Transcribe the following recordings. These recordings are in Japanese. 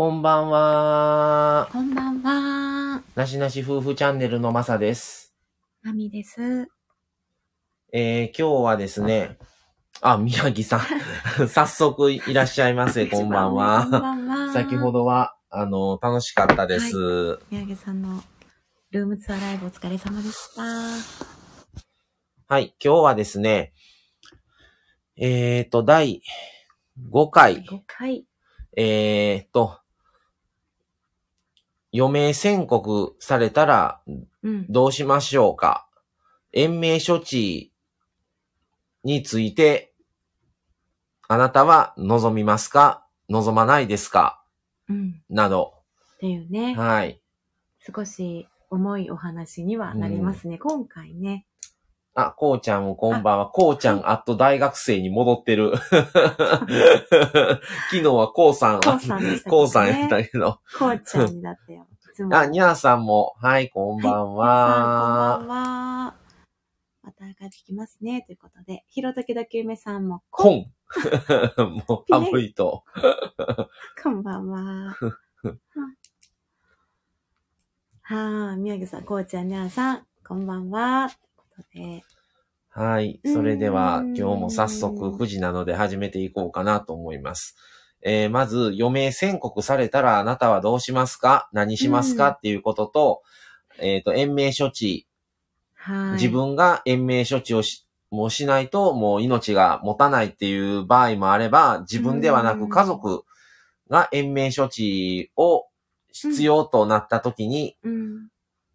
こんばんは。こんばんは。なしなし夫婦チャンネルのまさです。まみです。えー、今日はですね、あ、宮城さん。早速いらっしゃいませ。こんばんこんは。ばんは。先ほ。どは、あの、楽しかったです。宮城さんのルームツアーライブお疲れ様でした。はい、今日はですね、えーと、第5回、5回。えーと、余命宣告されたらうん。どうしましょうか？延命処置について、あなたは望みますか？望まないですか？うん。など。っていうね、はい。少し重いお話にはなりますね。今回ね。あ、こうちゃんもこんばんは。こうちゃん、あっと大学生に戻ってる。昨日はこうさん、こうさんねこうさんやったけど。こうちゃんだったよ。いつも。あ、にゃーさんも、はい、こんばんは。はいこんばんは。また帰ってきますね。ということで、ひろときどきゆめさんも、こん。もう、寒いと。こんばんは。はあ、宮城さん、こうちゃん、にゃーさん、こんばんは。ということで、はい。それでは、今日も早速9時なので始めていこうかなと思います。えーまず、余命宣告されたらあなたはどうしますか？何しますか、うんっていうことと、えっ、と、延命処置、はい。自分が延命処置をし、もうしないと、もう命が持たないっていう場合もあれば、自分ではなうんく家族が延命処置を必要となった時に、うん。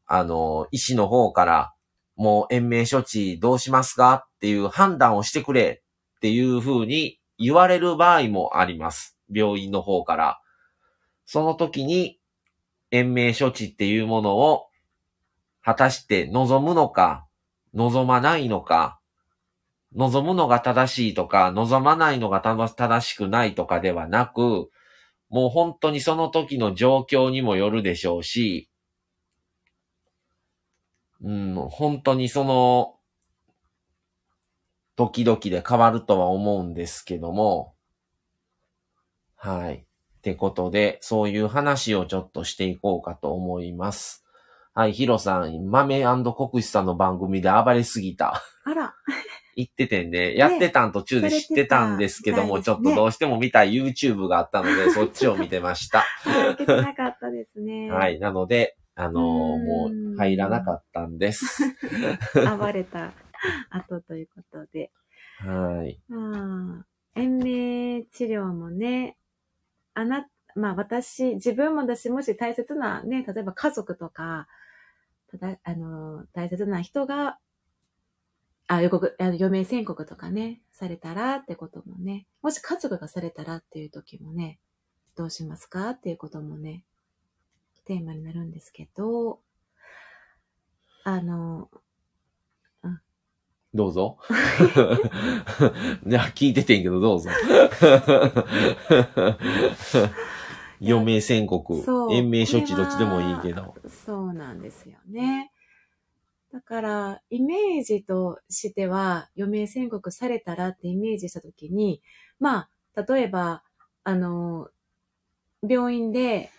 あの、医師の方から、もう延命処置どうしますかっていう判断をしてくれっていう風に言われる場合もあります。病院の方から。その時に延命処置っていうものを果たして望むのか、望まないのか、望むのが正しいとか、望まないのが正しくないとかではなく、もう本当にその時の状況にもよるでしょうし、うん、本当にその、時々で変わるとは思うんですけども、はい。ってことで、そういう話をちょっとしていこうかと思います。はい、ヒロさん、豆国士さんの番組で暴れすぎた。あら、言っててんで、やってたん途中で知ってたんですけども、ちょっとどうしても見たい YouTube があったので、そっちを見てました。はい、けてなかったですね。は。い。なので、あのもう入らなかったんです。暴れた後ということで。はい。まあ、延命治療もね、あな、まあ私、自分もだし、もし大切なね、例えば家族とか、ただ、あの、大切な人が、あ、予告、あの余命宣告とかね、されたらってこともね、もし家族がされたらっていう時もね、どうしますかっていうこともね、テーマになるんですけど、あの、どうぞ。いや、聞いててんけど、どうぞ。余命宣告延命処置どっちでもいいけど。そうなんですよね。だから、イメージとしては、余命宣告されたらってイメージしたときに、まあ、例えば、あの、病院で、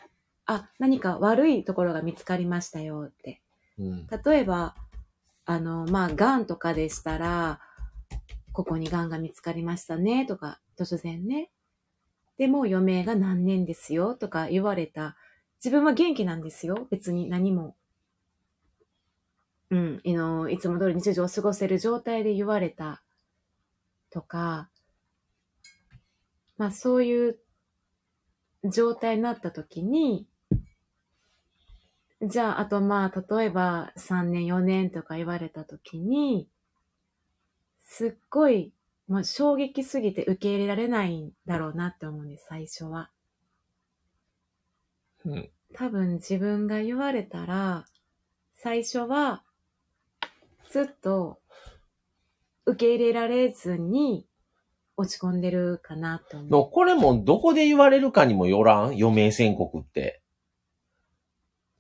あ、何か悪いところが見つかりましたよって。うん。例えば、あの、まあ、癌とかでしたら、ここに癌が見つかりましたね、とか、突然ね。でも余命が何年ですよ、とか言われた。自分は元気なんですよ、別に何も。うん、あの、いつも通り日常を過ごせる状態で言われた。とか、まあ、そういう状態になった時に、じゃあ、あとまあ、例えば3年、4年とか言われたときに、すっごい、もう衝撃すぎて受け入れられないんだろうなって思うんです、最初は。うん。多分自分が言われたら、最初は、ずっと受け入れられずに落ち込んでるかなと思う。のこれもどこで言われるかにもよらん？余命宣告って。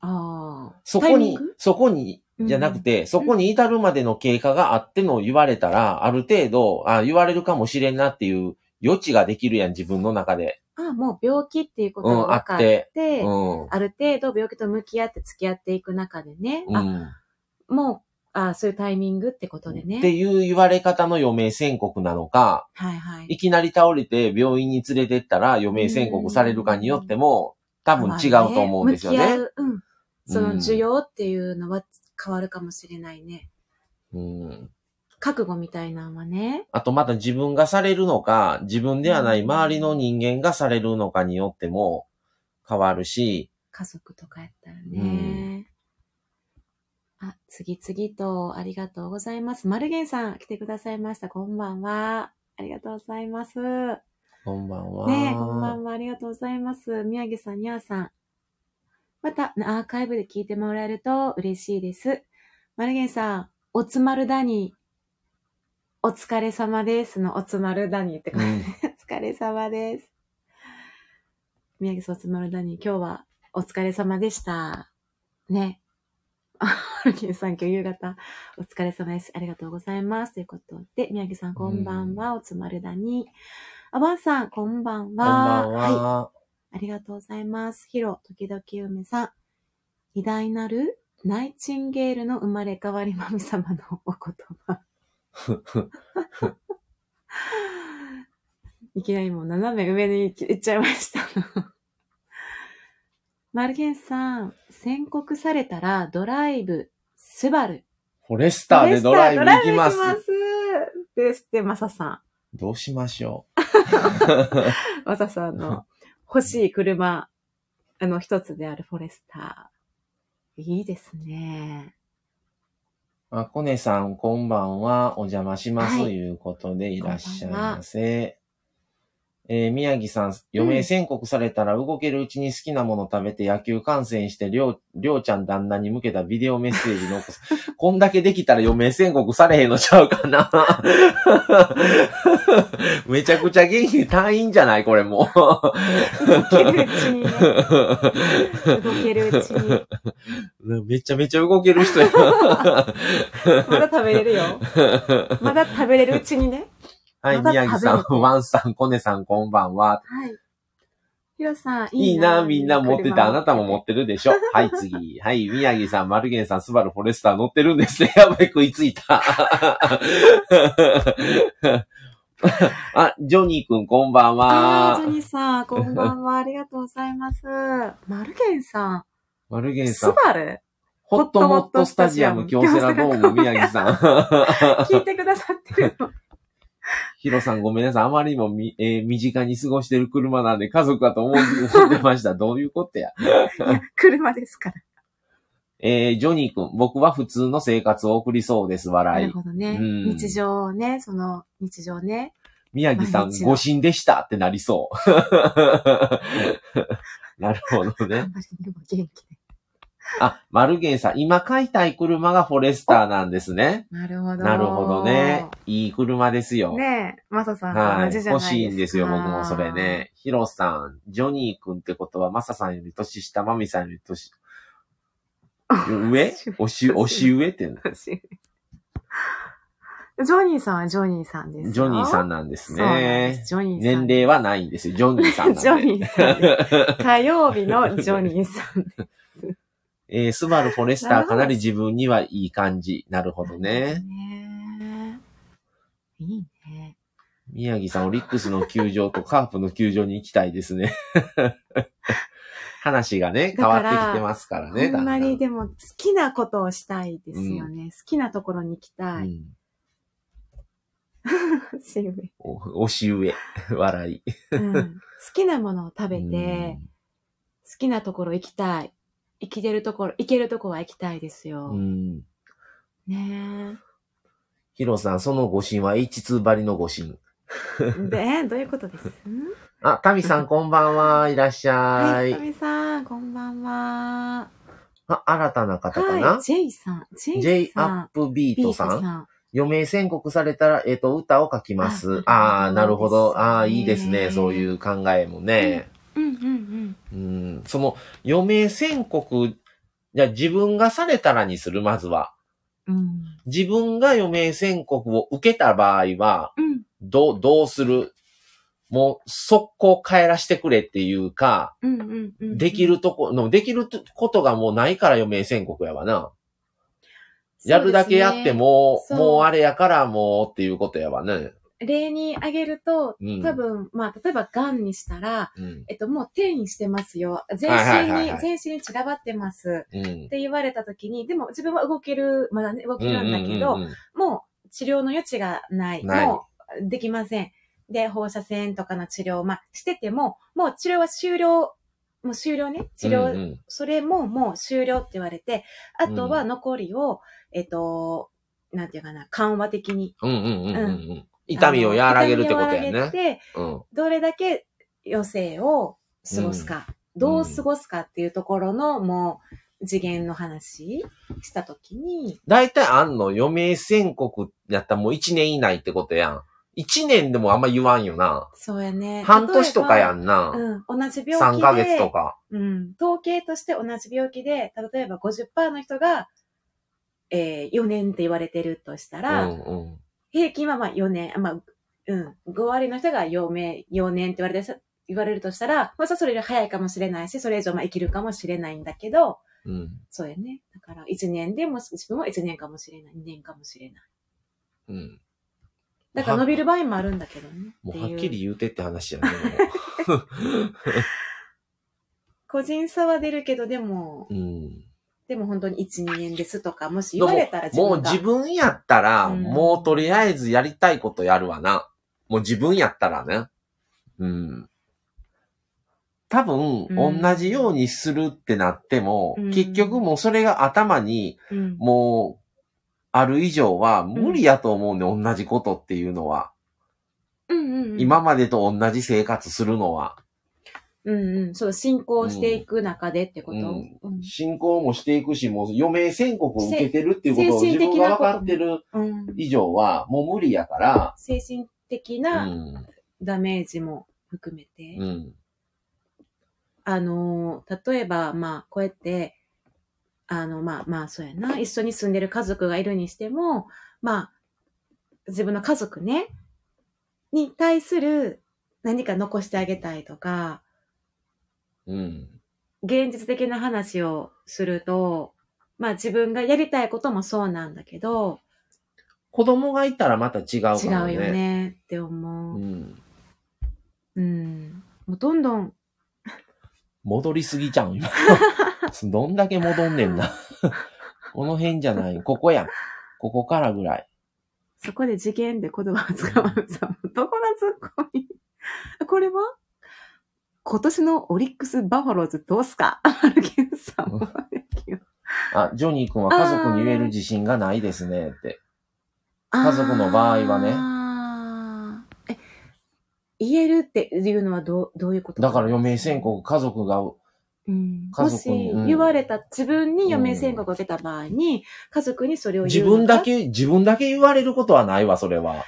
ああ。そこにそこに、じゃなくて、そこに至るまでの経過があっての言われたら、ある程度、あ、言われるかもしれんなっていう余地ができるやん、自分の中で。あもう病気っていうことうん、あが分かっ、ってて、うん。ある程度病気と向き合って付き合っていく中でね、あ、うん。もう、あそういうタイミングってことでね。っていう言われ方の余命宣告なのか、はいはい。いきなり倒れて病院に連れてったら余命宣告されるかによっても、多分違うと思うんですよね。向き合う、うん。そのうん需要っていうのは変わるかもしれないね。うん。覚悟みたいなのはね。あとまた自分がされるのか、自分ではない周りの人間がされるのかによっても変わるし、家族とかやったらね。あ、次々とありがとうございます。マルゲンさん来てくださいました。こんばんは。ありがとうございます。ねこんばんは。え、こんばんは。ありがとうございます。宮城さん、にゃーさん。また、アーカイブで聞いてもらえると嬉しいです。マルゲンさん、おつまるだに、お疲れ様ですのおつまるだにってうん。感じ。お疲れ様です。宮城さん、おつまるだに、今日はお疲れ様でした。ね。あ、ハルキンさん、今日夕方、お疲れ様です。ありがとうございます。ということで、宮城さん、こんばんは。おつまるだに。あばんさん、こんばんこんばは。んはい。は。ありがとうございます。ヒロ、時々梅さん。偉大なるナイチンゲールの生まれ変わり神様のお言葉。いきなりもう斜め上に行っちゃいました。マルゲンさん、宣告されたらドライブ、スバル。フォレスターでドライブ行きますド。ライブ行きます。ですって、マサさどうしましょん。マサさんの欲しい車、あの一つであるフォレスター。いいですね。う。あ、コネさん、こんばんは。お邪魔します。はいということでいらっしゃいませ。えー宮城さん、余命宣告されたら動けるうちに好きなもの食べて野球観戦して、りょう、りょうちゃん旦那に向けたビデオメッセージ残す。こんだけできたら余命宣告されへんのちゃうかな。めちゃくちゃ元気隊員じゃないこれも動けるうちにね。動けるうちに。う。めちゃめちゃ動ける人や。まだ食べれるよ。まだ食べれるうちにね。はい、宮城さん、ワンさん、コネさん、こんばんは。はい。ヒロさん、いいな、みんな持ってて、あなたも持っってるでしょ。はい、次。はい、宮城さん、マルゲンさん、スバルフォレスター乗ってるんですね。やばい、食いついた。あ、ジョニーくん、こんばんあー、ジョは。ニーさん、こんばんは。ありがとうございます。マルゲンさん、スマル？ゲンさん、バルホットモットスタジアム、京セラドーム、宮城さん。聞いてくださってるの。ヒロさんごめんなさい。あまりにもみ、えー身近に過ごしてる車なんで家族かと思ってました。どういうことや。車ですから。えージョニー君、僕は普通の生活を送りそうです。な笑い。るほどね。うん日常ね、その、日常ね。宮城さん、毎日の誤診でしたってなりそう。なるほどあね。んまりにも元気で。あ、マルゲンさん、今買いたい車がフォレスターなんですね。なるほど。なるほどね。いい車ですよ。ねえ、マサさんとはい。欲しいんですよ、僕もそれ。ね。ヒロさん、ジョニー君ってことは、マサさんより年下、マミさんより年、上？押し、押し上って、ジョニーさんはジョニーさんですよ。ジョニーさんんなんですねす。。ジョニーさん。年齢はないんですよ。ジョニーさんなんで。ジョニーさんです。火曜日のジョニーさんでえー、スバルフォレスターかなり自分にはいい感じ。なるほどすね。ね。いいね。宮城さん、オリックスの球場とカープの球場に行きたいですね。話がね、変わってきてますからね。ほんまにだでも好きなことをしたいですよね。好きなところに行きたい。うん し上お押し上。笑い。うん好きなものを食べうてん、好きなところ行きたい。生きてるところ、行けるところは行きたいですよ。うん。ねヒロさん、その誤診は H2 張りの誤診。え。で、どういうことです？あ、タミさん こんばんは。いらっしゃはい、い。かみさん、こんばんは。あ、新たな方かは、ない J さん、J ?J さん。アップビートさん。余命宣告されたら、えっ、と、歌を書きます。ああなるほど。ああ、いいですね。そういう考えもね。うんうんうん。その、余命宣告、じゃあ自分がされたらにする、まずは。うん。うん。自分が余命宣告を受けた場合は、うん。どう、どうする？もう速攻帰らしてくれっていうか、うんうんうん。できるとこ、のできることがもうないから余命宣告やわな。やるだけやっても、もうあれやからもうっていうことやわね。例に挙げると、うん多分、まあ、例えば、癌にしたら、うん。えっと、もう転移してますよ。全はいはい身に、はいはい全身に散らばってます。うんっ。て言われた時に、でも自分は動ける、まだね、動けるんだけど、うんうんうんもう治療の余地がない。ないもうできません。で、放射線とかの治療を、まあ、してても、もう治療は終了、もう終了ね。治療、うんうんそれももう終了って言われて、あとは残りを、えっと、なんていうかな、緩和的に。うんうんうんうんうん。痛みを和らげるってことや痛みを和らげね。て、うん。どれだけ余生を過ごすか、どう過ごすかっていうところの、もう、次元の話したときに、大体あんの余命宣告やったらもう1年以内ってことやん。1年でもあんま言わんよな。そうやね。半年とかやん。んな。うん、同じ病気で。3ヶ月とか。うん。統計として同じ病気で、例えば50%の人が、えー、4年って言われてるとしたうら、んうん。平均はまあ4年、まあ、うん、5割の人が余命、4年って言われて、言われるとしたら、まあ、それより早いかもしれないし、それ以上まあ生きるかもしれないんだけど、うん。そうやね。だから、1年でも、自分は1年かもしれない、2年かもしれない。うん。だから伸びる場合もあるんだけどね。もうはっきり言うてって話やね。個人差は出るけど、でも、うん。でも本当に1、2年ですとか、もし言われたら自分が。もう自分やったら、うんもうとりあえずやりたいことやるわな。もう自分やったらね。うん。多分、うん同じようにするってなっても、うん結局もうそれが頭に、うん、もう、ある以上は無理やと思うんで、同じことっていうのは。うんうんうん。今までと同じ生活するのは。うんうん。そう、進行していく中でってこと？うんうん進行もしていくし、もう余命宣告を受けてるっていうことをせ自分が分かってるうん以上は、もう無理やから、精神的う。なんダメージも含めて。うん。あのー、例えば、まあ、こうやって、あの、まあまあ、そうやな。一緒に住んでる家族がいるにしても、まあ、自分の家族ね、に対する何か残してあげたいとか、うん。現実的な話をすると、まあ自分がやりたいこともそうなんだけど、子供がいたらまた違うか違もね。うよねってう思う。ん。うん。もうどんどん、戻りすぎちゃうん、今。どんだけ戻んねんな。この辺じゃない。ここやん。ここからぐらい。そこで次元で言葉を使われさ、どこのツッコミこれは？今年のオリックス・バファローズどうすか？アルケンさんは。あ、ジョニー君は家族に言える自信がないですねって。家族の場合はねね。え、言えるっていうのはどう、どういうこと？だから余命宣告、家族が、うん、家もし言われた、自分に余命宣告を受けた場合に、家族にそれを言自うのか？分だけ、自分だけ言われることはないわ、それは。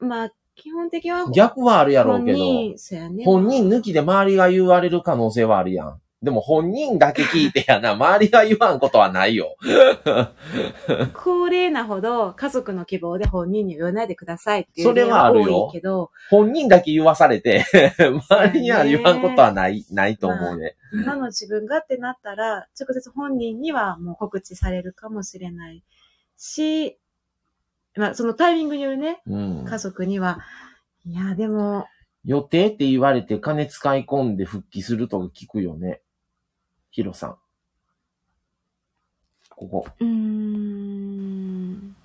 まあ、基本的は逆はあるやろうけど、本人、ね。本人抜きで周りが言われる可能性はあるやん。でも本人だけ聞いてやな、周りが言わんことはないよ。高齢なほど家族の希望で本人に言わないでくださいっていうそれはあるよけど、本人だけ言わされて、周りには言わんことはない、ないと思うね。今の自分がってなったら、直接本人にはもう告知されるかもしれないし、まあ、そのタイミングによるね、うん。家族には、いや、でも、予定って言われて金使い込んで復帰するとか聞くよね。ヒロさん。ここ。うーん。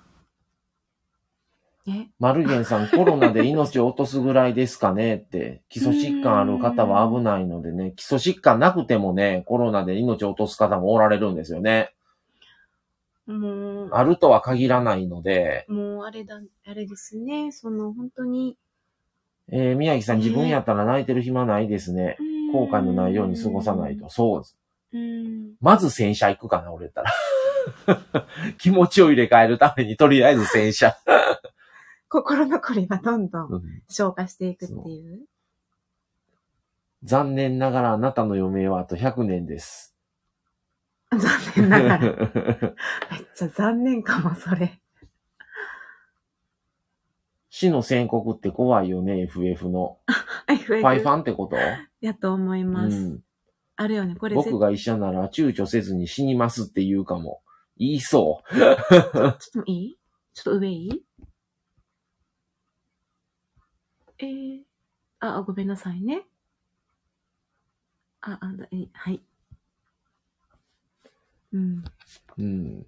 え？マルゲンさん、コロナで命を落とすぐらいですかねって。基礎疾患ある方は危ないのでね。基礎疾患なくてもね、コロナで命を落とす方もおられるんですよね。もう、あるとは限らないので、もうあれだ、あれですね、その本当に、えー宮城さん、自分やったら泣いてる暇ないですね。後悔のないように過ごさないと。。そうです。うん。まず洗車行くかな、俺やったら。気持ちを入れ替えるために、とりあえず洗車。心残りがどんどんうん消化していくっていう。残念ながらあなたの余命はあと100年です。残念ながら。めっちゃ残念かも、それ。死の宣告って怖いよね、FF の。FF ファイファンってこと？やと思いうます。ん。あるよね。これ僕が医者なら躊躇せずに死にますって言うかも。言いそ ちょっといい？ちょっと上いい？えー、あ、ごめんなさいね。あ、あ、だえはい。うん。う。うん。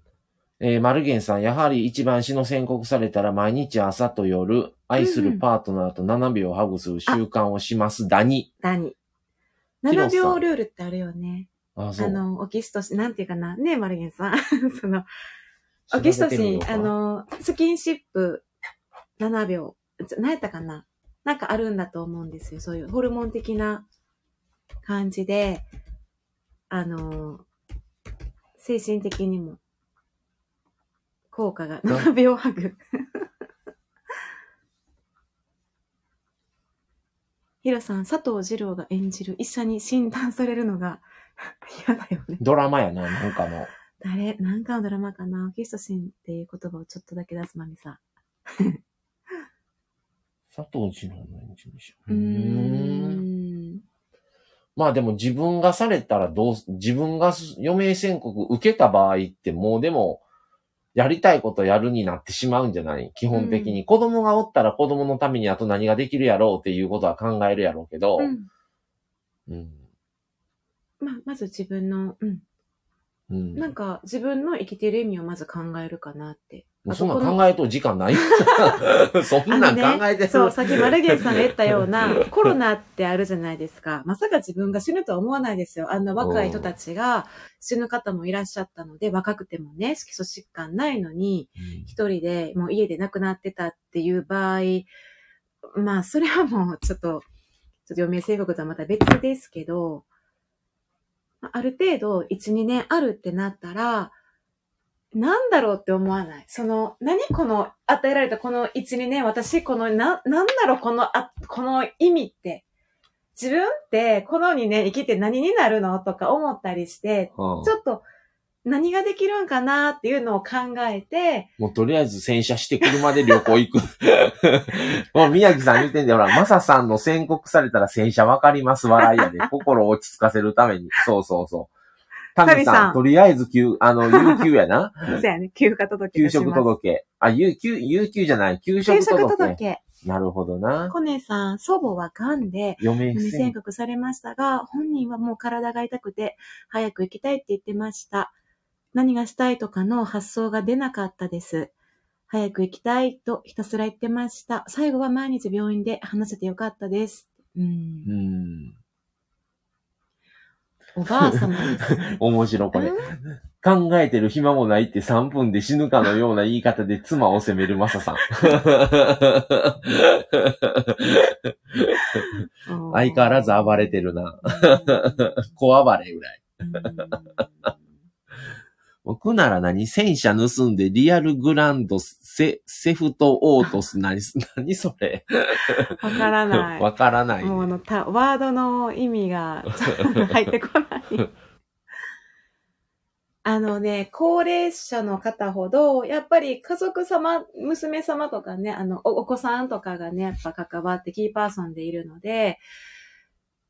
えー、マルゲンさん、やはり一番死の宣告されたら毎日朝と夜、愛するパートナーと7秒ハグする習慣をします。ダニ。ダニ。7ヒロさん秒ルールってあるよね。あ、そう。あの、オキシトシン、なんていうかな。ねえ、マルゲンさん。その、オキシトシン、あ、の、スキンシップ7秒。何やったかななんかあるんだと思うんですよ。そういうホルモン的な感じで、あの、精神的にも効果がな7秒ハグ。ヒロさん、佐藤二郎が演じる医者に診断されるのが 嫌だよね。ドラマやな、なんかの。誰なんかのドラマかなオキシトシンっていう言葉をちょっとだけ出すまみさ。佐藤二郎の演じるし。うーん。まあでも自分がされたらどう、自分が余命宣告受けた場合ってもうでも、やりたいことやるになってしまうんじゃない？基本的に。子供がおったら子供のためにあと何ができるやろうっていうことは考えるやろうけど、うん。うん。まあ、まず自分の、うん。うん。なんか自分の生きてる意味をまず考えるかなって。もうそんな考えと時間ない そんなん考えてる。そう、さっきマルゲンさんが言ったような、コロナってあるじゃないですか。まさか自分が死ぬとは思わないですよ。あんな若い人たちが死ぬ方もいらっしゃったので、若くてもね、基礎疾患ないのに、うん一人でもう家で亡くなってたっていう場合、まあ、それはもうちょっと、ちょっと余命宣告とはまた別ですけど、まあある程度、1、2年あるってなったら、なんだろうって思わない？その、何この、与えられたこの1、2年、私、この、な、なんだろうこの、あ、この意味って。自分って、この2年生きて何になるの？とか思ったりして、うんちょっと、何ができるんかなっていうのを考えて、もうとりあえず洗車して車で旅行行く。もう宮城さん言ってんだよ。ほら、マサさんの宣告されたら洗車わかります。笑いやで。心を落ち着かせるために。そうそうそう。タミさん、とりあえず休、あの、有給やな。そうやね、休暇届給出します食届け。あ、有給、有給じゃない。給食給食届け。届け。なるほどな。コネさん、祖母は癌で、余命無宣宣告。告されましたが、本人はもう体が痛くて、早く行きたいって言ってました。何がしたいとかの発想が出なかったです。早く行きたいとひたすら言ってました。最後は毎日病院で話せてよかったです。う。うんん。おばあ様です。面白いこれ。うん？考えてる暇もないって3分で死ぬかのような言い方で妻を責めるマサさん。相変わらず暴れてるな。小暴れぐらい。うん僕なら何戦車盗んでリアルグランドセ、セフトオートス何、何それ？わからない。わからない、もうあね。のた、ワードの意味が入ってこない。あのね、高齢者の方ほど、やっぱり家族様、娘様とかね、あの、おお子さんとかがね、やっぱ関わってキーパーソンでいるので、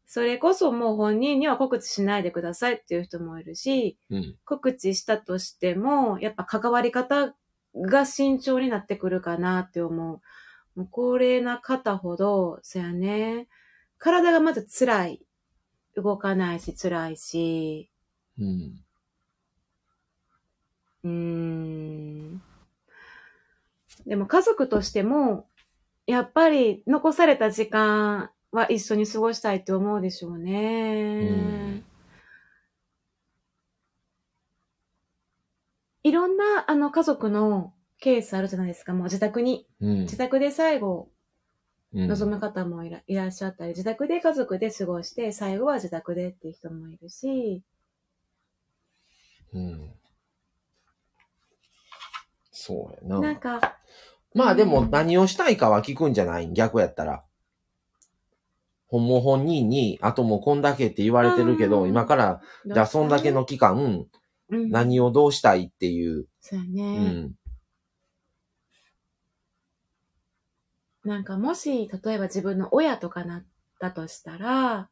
それこそもう本人には告知しないでくださいっていう人もいるし、うん。告知したとしても、やっぱ関わり方が慎重になってくるかなって思う。もう高齢な方ほど、そやね、体がまず辛い。動かないし辛いし、うん。うーん。でも家族としても、やっぱり残された時間は一緒に過ごしたいって思うでしょうね。うんいろんな、あの、家族のケースあるじゃないですか。もう自宅に、うん。自宅で最後、うん望む方もいら,、いらっしゃったり、自宅で家族で過ごして、最後は自宅でっていう人もいるし、うん。そうやな。なんか、まあでも何をしたいかは聞くんじゃない逆やったら。ほんも本人に、あともうこんだけって言われてるけど、うん今から、じゃあそんだけの期間、うん、何をどうしたいっていう。そうやうね。ん。なんかもし、例えば自分の親とかなったとしたら、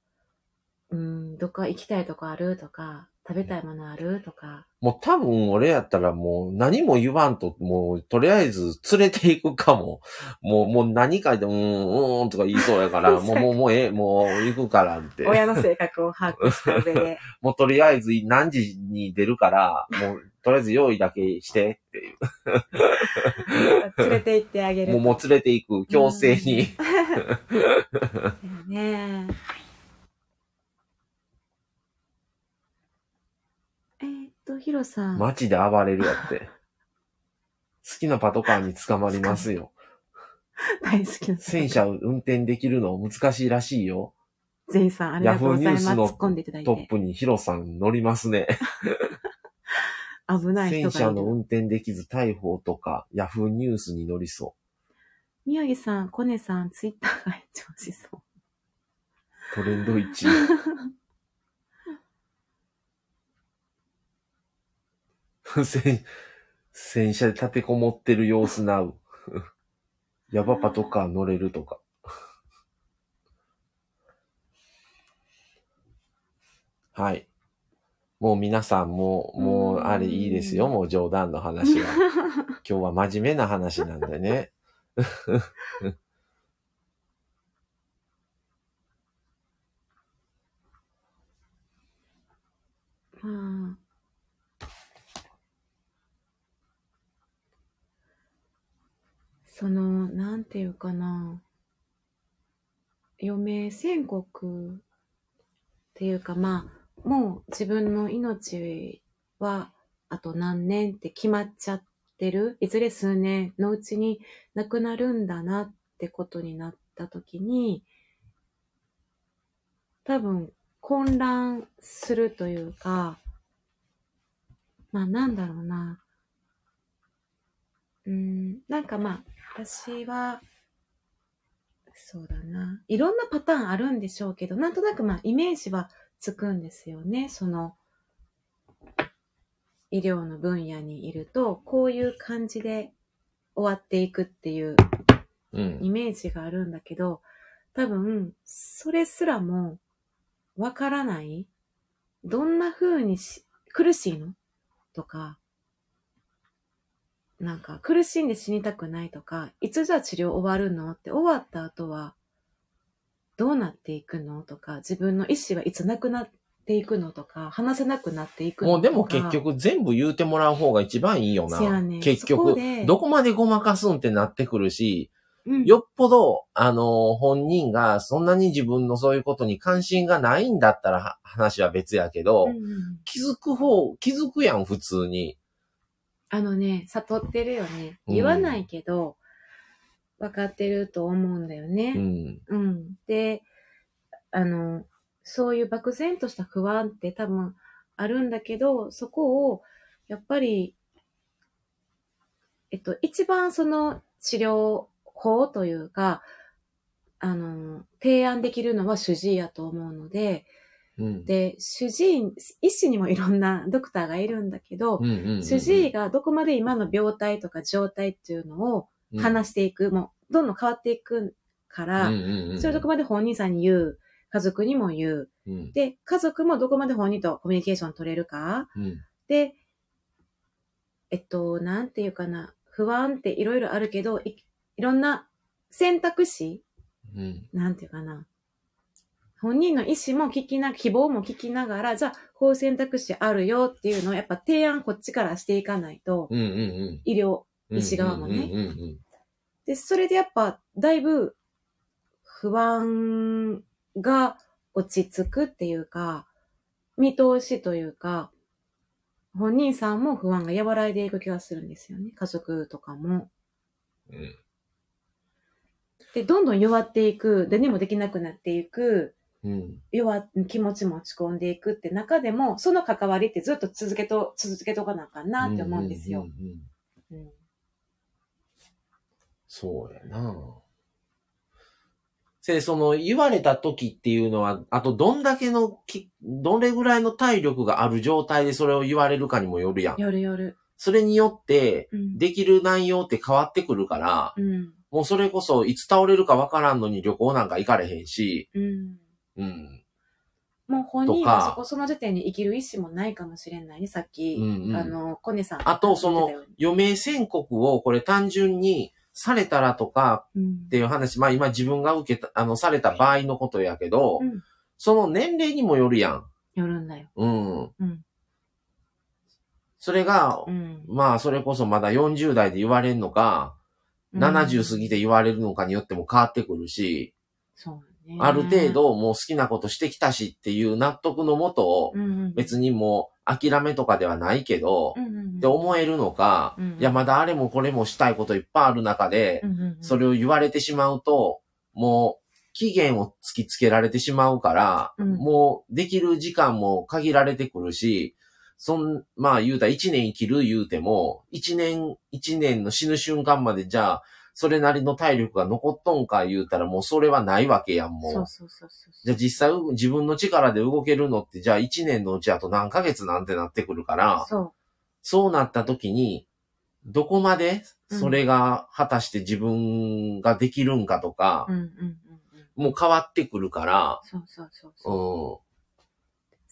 うん、どっか行きたいとこあるとか、食べたいものある？とか、もう多分俺やったらもう何も言わんと、もうとりあえず連れて行くかも。もう、もう何かで、うーん、うーんとか言いそうやから、もう、もう、もうええ、もう行くからって。親の性格を把握した上で、もうとりあえず何時に出るから、もうとりあえず用意だけしてっていう。連れて行ってあげる。もうもう連れて行く、強制に。ね。えーっと、ヒロさん。街で暴れるやって。好きなパトカーに捕まりますよ。大好きな。戦車運転できるの難しいらしいよ。ゼイさん、ありがとうございます。ヤフーニュースの突っ込んでいただいて。トップにヒロさん乗りますね。危ない人戦車がいる。の運転できず逮捕とか、ヤフーニュースに乗りそ宮城さん、コネさん、ツイッターが調子そう。う。トレンド1位。戦、戦車で立てこもってる様子なう。ヤバパトカー乗れるとか。はい。もう皆さんもう、もうあれいいですよ。もう冗談の話は。今日は真面目な話なんでね。まあ。その、なんていうかな。余命宣告っていうかまあ、もう自分の命はあと何年って決まっちゃってる。いずれ数年のうちに亡くなるんだなってことになった時に、多分混乱するというか、まあなんだろうな。うん、なんかまあ、私は、そうだな。いろんなパターンあるんでしょうけど、なんとなくまあイメージはつくんですよね。その、医療の分野にいると、こういう感じで終わっていくっていううん。イメージがあるんだけど、多分、それすらもわからない。どんな風にし、苦しいの？とか、なんか苦しんで死にたくないとか、いつじゃあ治療終わるのって終わった後はどうなっていくのとか、自分の意思はいつなくなっていくのとか、話せなくなっていくのとか。もうでも結局全部言うてもらう方が一番いいよな。ねん結局どこまでごまかすんってなってくるし、うん、よっぽど、あの、本人がそんなに自分のそういうことに関心がないんだったらは話は別やけど、うんうん気づく方、気づくやん、普通に。あのね、悟ってるよね。うん言わないけど、分かってると思うんだようね。ん。うん。で、あの、そういう漠然とした不安って多分あるんだけど、そこを、やっぱり、えっと、一番その治療法というか、あの、提案できるのは主治医やと思うので、うん。で、主治医、医師にもいろんな ドクターがいるんだけど、うんうんうんうん主治医がどこまで今の病態とか状態っていうのを話していく、もうどんどん変わっていくから、うんうんうんそれをどこまで本人さんに言う、家族にも言う。うんで、家族もどこまで本人とコミュニケーション取れるか。うんで、えっと、なんていうかな、不安っていろいろあるけど、いいろんな選択肢、うんなんていうかな。本人の意思も聞きな、希望も聞きながら、じゃあ、こういう選択肢あるよっていうのをやっぱ提案こっちからしていかないと、うんうん医療、うん。医師側もねで、それでやっぱ、だいぶ、不安が落ち着くっていうか、見通しというか、本人さんも不安が和らいでいく気がするんですよね。家族とかも。うんで、どんどん弱っていく、何もできなくなっていく、うん弱、気持ちも落ち込んでいくって中でも、その関わりってずっと続けと、続けとかなあかんなって思うんですよ。うんそうやなで、その言われた時っていうのは、あとどんだけのき、どれぐらいの体力がある状態でそれを言われるかにもよるやん。夜夜。それによって、うん。できる内容って変わってくるから、うん。もうそれこそいつ倒れるかわからんのに旅行なんか行かれへんし、うん。うん。もう本人はそこその時点に生きる意思もないかもしれないね、さっき。うんうんあの、コネさん。あと、その余命宣告をこれ単純にされたらとかうんっていう話、まあ今自分が受けた、あの、された場合のことやけど、うんその年齢にもよるやん。よるんだよ。うん。うん。それが、うん。まあそれこそまだ40代で言われるのか、70過ぎて言われるのかによっても変わってくるし、そうね。ある程度もう好きなことしてきたしっていう納得のもと、別にもう諦めとかではないけど、って思えるのか、うんいやまだあれもこれもしたいこといっぱいある中で、それを言われてしまうと、もう期限を突きつけられてしまうから、うん。もうできる時間も限られてくるし、そん、まあ言うたら1年生きる言うても、1年、1年の死ぬ瞬間までじゃあ、それなりの体力が残っとんか言うたらもうそれはないわけやん、もう。そうそうそうそう。じゃあ実際自分の力で動けるのって、じゃあ1年のうちあと何ヶ月なんてなってくるから、そそうなった時に、どこまでそれが果たして自分ができるんかとか。もう変わってくるから、そうそうそうそう。うん。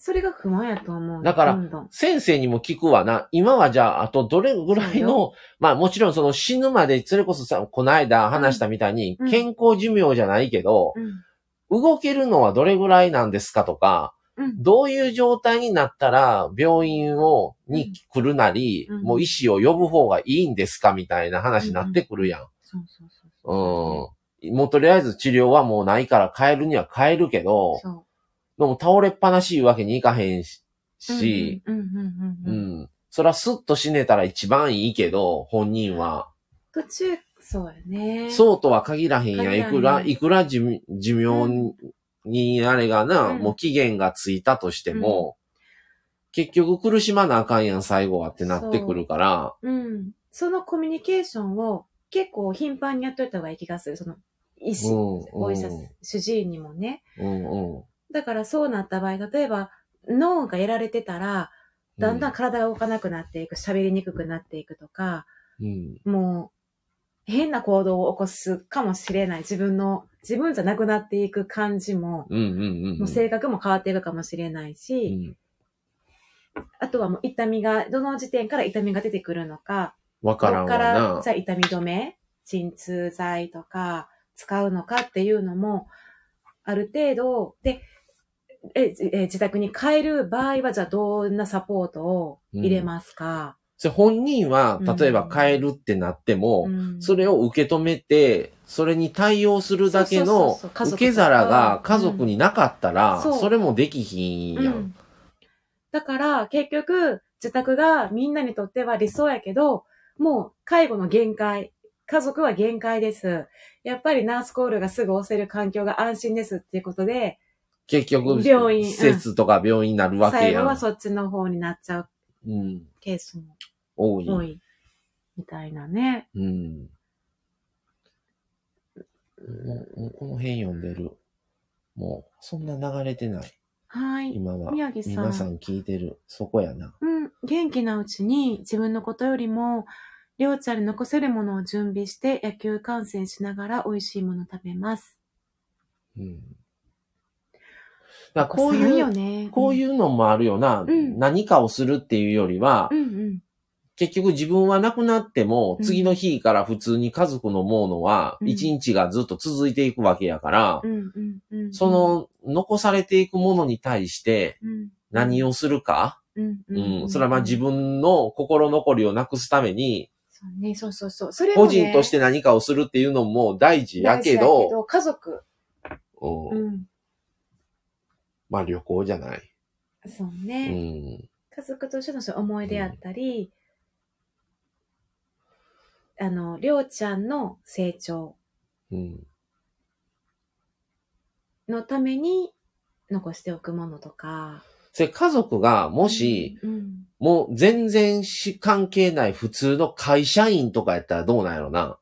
それが不安やと思う。だから先生にも聞くわな。今はじゃあ、あとどれぐらいの、まあもちろんその死ぬまで、それこそさ、この間話したみたいに、うん健康寿命じゃないけど、うん。動けるのはどれぐらいなんですかとか、うん。どういう状態になったら病院を、に来るなり、うんもう医師を呼ぶ方がいいんですかみたいな話になってくるやん。そうそうそう。うん。もうとりあえず治療はもうないから変えるには変えるけど、そう。でも倒れっぱなしいうわけにいかへんし、しうんうんうんうんううん。ん。そらスッと死ねたら一番いいけど、本人は。途中、そうやね。そうとは限らへんやん。いくら、いくら寿命寿命ににあれがな、うんもう期限がついたとしても、結局苦しまなあかんやん、最後はってなってくるから、うん。そのコミュニケーションを結構頻繁にやっといた方がいい気がする。その、医師、うんお医者うん、主治医にもね。うんうん。だからそうなった場合、例えば脳がやられてたら、だんだん体が動かなくなっていく、喋りにくくなっていくとか、うん。もう、変な行動を起こすかもしれない。自分の、自分じゃなくなっていく感じも。もう性格も変わっていくかもしれないうし、ん。あとはもう痛みが、どの時点から痛みが出てくるのか、わからんわどっからなじ。ゃあ痛み止め、鎮痛剤とか使うのかっていうのも、ある程度、で、え、じえ自宅に帰る場合は、じゃあどんなサポートを入れますか、それ本人は、うん。例えば変えるってなっても、うん。それを受け止めて、それに対応するだけの受け皿が家族になかったら、う。んそれもできひんや。うんん。だから、結局、自宅がみんなにとっては理想やけど、もう介護の限界、家族は限界です。やっぱりナースコールがすぐ押せる環境が安心ですっていうことで、結局、病院施設とか病院になるわけやん。最後はそっちの方になっちゃううん。ケースも多い。多い。みたいなね。うん。もうもうこの辺読んでる。もう、そんな流れてない。はい。今は。宮城さん皆さん聞いてる。そこやな。うん。元気なうちに自分のことよりも、りょうちゃんに残せるものを準備して野球観戦しながら美味しいもの食べます。うん。だこういう、よね。こういうのもあるよな。ん何かをするっていうよりは、うんうん。結局自分は亡くなっても、うん次の日から普通に家族のものは、うん一日がずっと続いていくわけやから。そ、の、残されていくものに対して、うん、何をするか、うんそれはまあ自。分の心残りをなくすために、そうね、そうそうそう。それも、ね、個人として何かをするっていうのも大事やけ大ど、事家族。うんうん。まあ旅行じゃない。そううね。ん。家族としてのそういう思い出あったり、あの、りょうちゃんの成長うん。のために残しておくものとか。それ家族がもし、うん、もう全然し関係ない普通の会社員とかやったらどうなんやろな。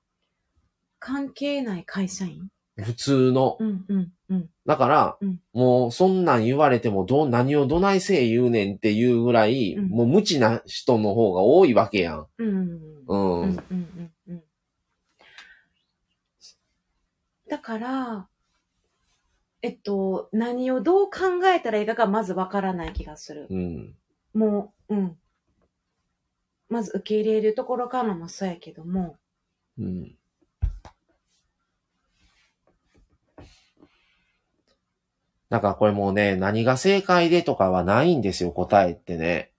関係ない会社員？普通の。うんうんうん。だから、うんもうそんなん言われてもどう、何をどないせえ言うねんっていうぐらい、うんもう無知な人の方が多いわけやん。うんうんうん。うんうんうんだから、えっと、何をどう考えたらいいかがまずわからない気がする。うん。もう、うん。まず受け入れるところからもそうやけども、うん。だからこれもうね、何が正解でとかはないんですよ、答えってね。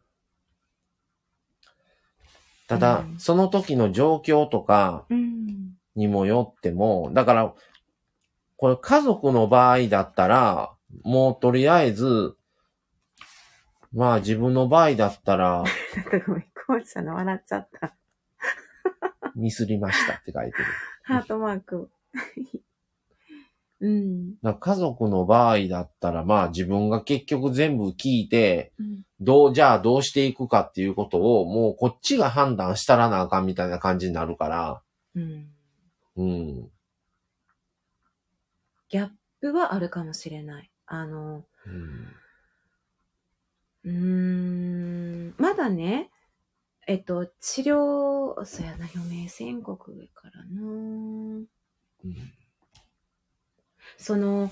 ただ、うんその時の状況とかうん。にもよっても、だから、これ家族の場合だったら、もうとりあえず、まあ自分の場合だったら、なんかごめん、こうちゃんの笑っちゃった。ミスりましたって書いてる。ハートマーク。うん。家族の場合だったら、まあ自分が結局全部聞いて、うんどう、じゃあどうしていくかっていうことを、もうこっちが判断したらなあかんみたいな感じになるから、うん。うん。ギャップはあるかもしれない。あの、うんん、まだね、えっと、治療、そうやな、余命宣告やからな。うんその、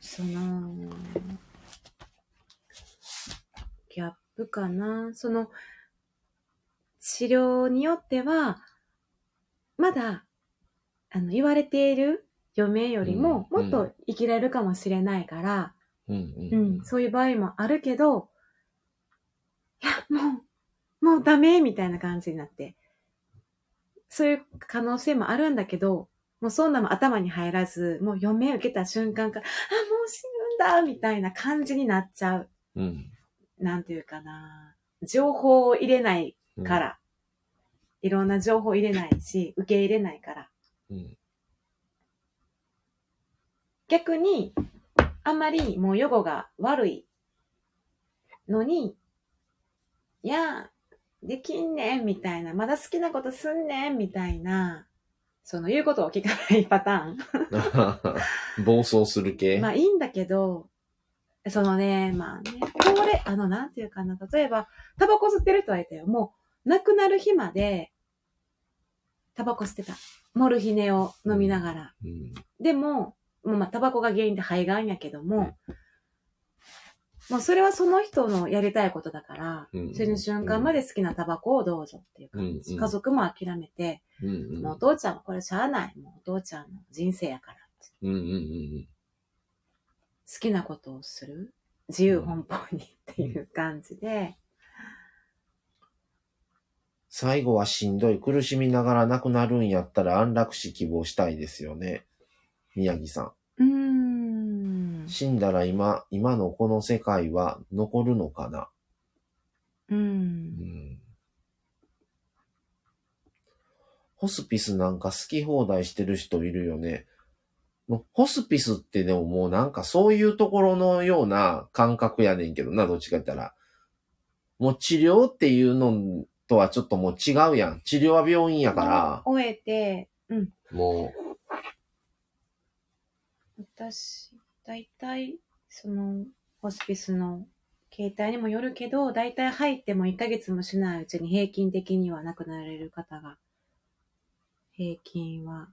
その、ギャップかな？その、治療によっては、まだ、あの、言われている余命よりも、うんもっと生きられるかもしれないから、うんう。ん、そういう場合もあるけど、いや、もう、もうダメみたいな感じになって、そういう可能性もあるんだけど、もうそんなも頭に入らず、もう余命受けた瞬間から、あ、もう死ぬんだみたいな感じになっちゃう。うん。なんていうかな。情報を入れないうんから、いろんな情報を入れないし、受け入れないから。うん。逆に、あんまりもう予後が悪いのに、いや、できんねんみたいな、まだ好きなことすんねんみたいな、その言うことを聞かないパター 暴走する系？ン。まあいいんだけど、そのね、まあね、これ、あの、なんていうかな、例えば、タバコ吸ってる人はいたよ。もう、亡くなる日まで、タバコ吸ってた。モルヒネを飲みながら。うん。でも、もうまあ、タバコが原因で肺がんやけども、もうそれはその人のやりたいことだから、うん死ぬ瞬間まで好きなタバコをどうぞっていう感じ。うん家族も諦めて、うんうん。もうお父ちゃんはこれしゃあない。もうお父ちゃんの人生やから。うんうんうん好きなことをする。自由奔放にっていう感じで、最後はしんどい、苦しみながら亡くなるんやったら安楽死希望したいですよね。宮城さん。。死んだら今、今のこの世界は残るのかな？う。うんん。ホスピスなんか好き放題してる人いるよね。ホスピスってでももうなんかそういうところのような感覚やねんけどな、どっちか言ったら。もう治療っていうのとはちょっともう違うやん。治療は病院やから。終えて、うん。も私、大体、その、ホスピスの形態にもよるけど、大体入っても1ヶ月もしないうちに平均的には亡くなられる方が、平均は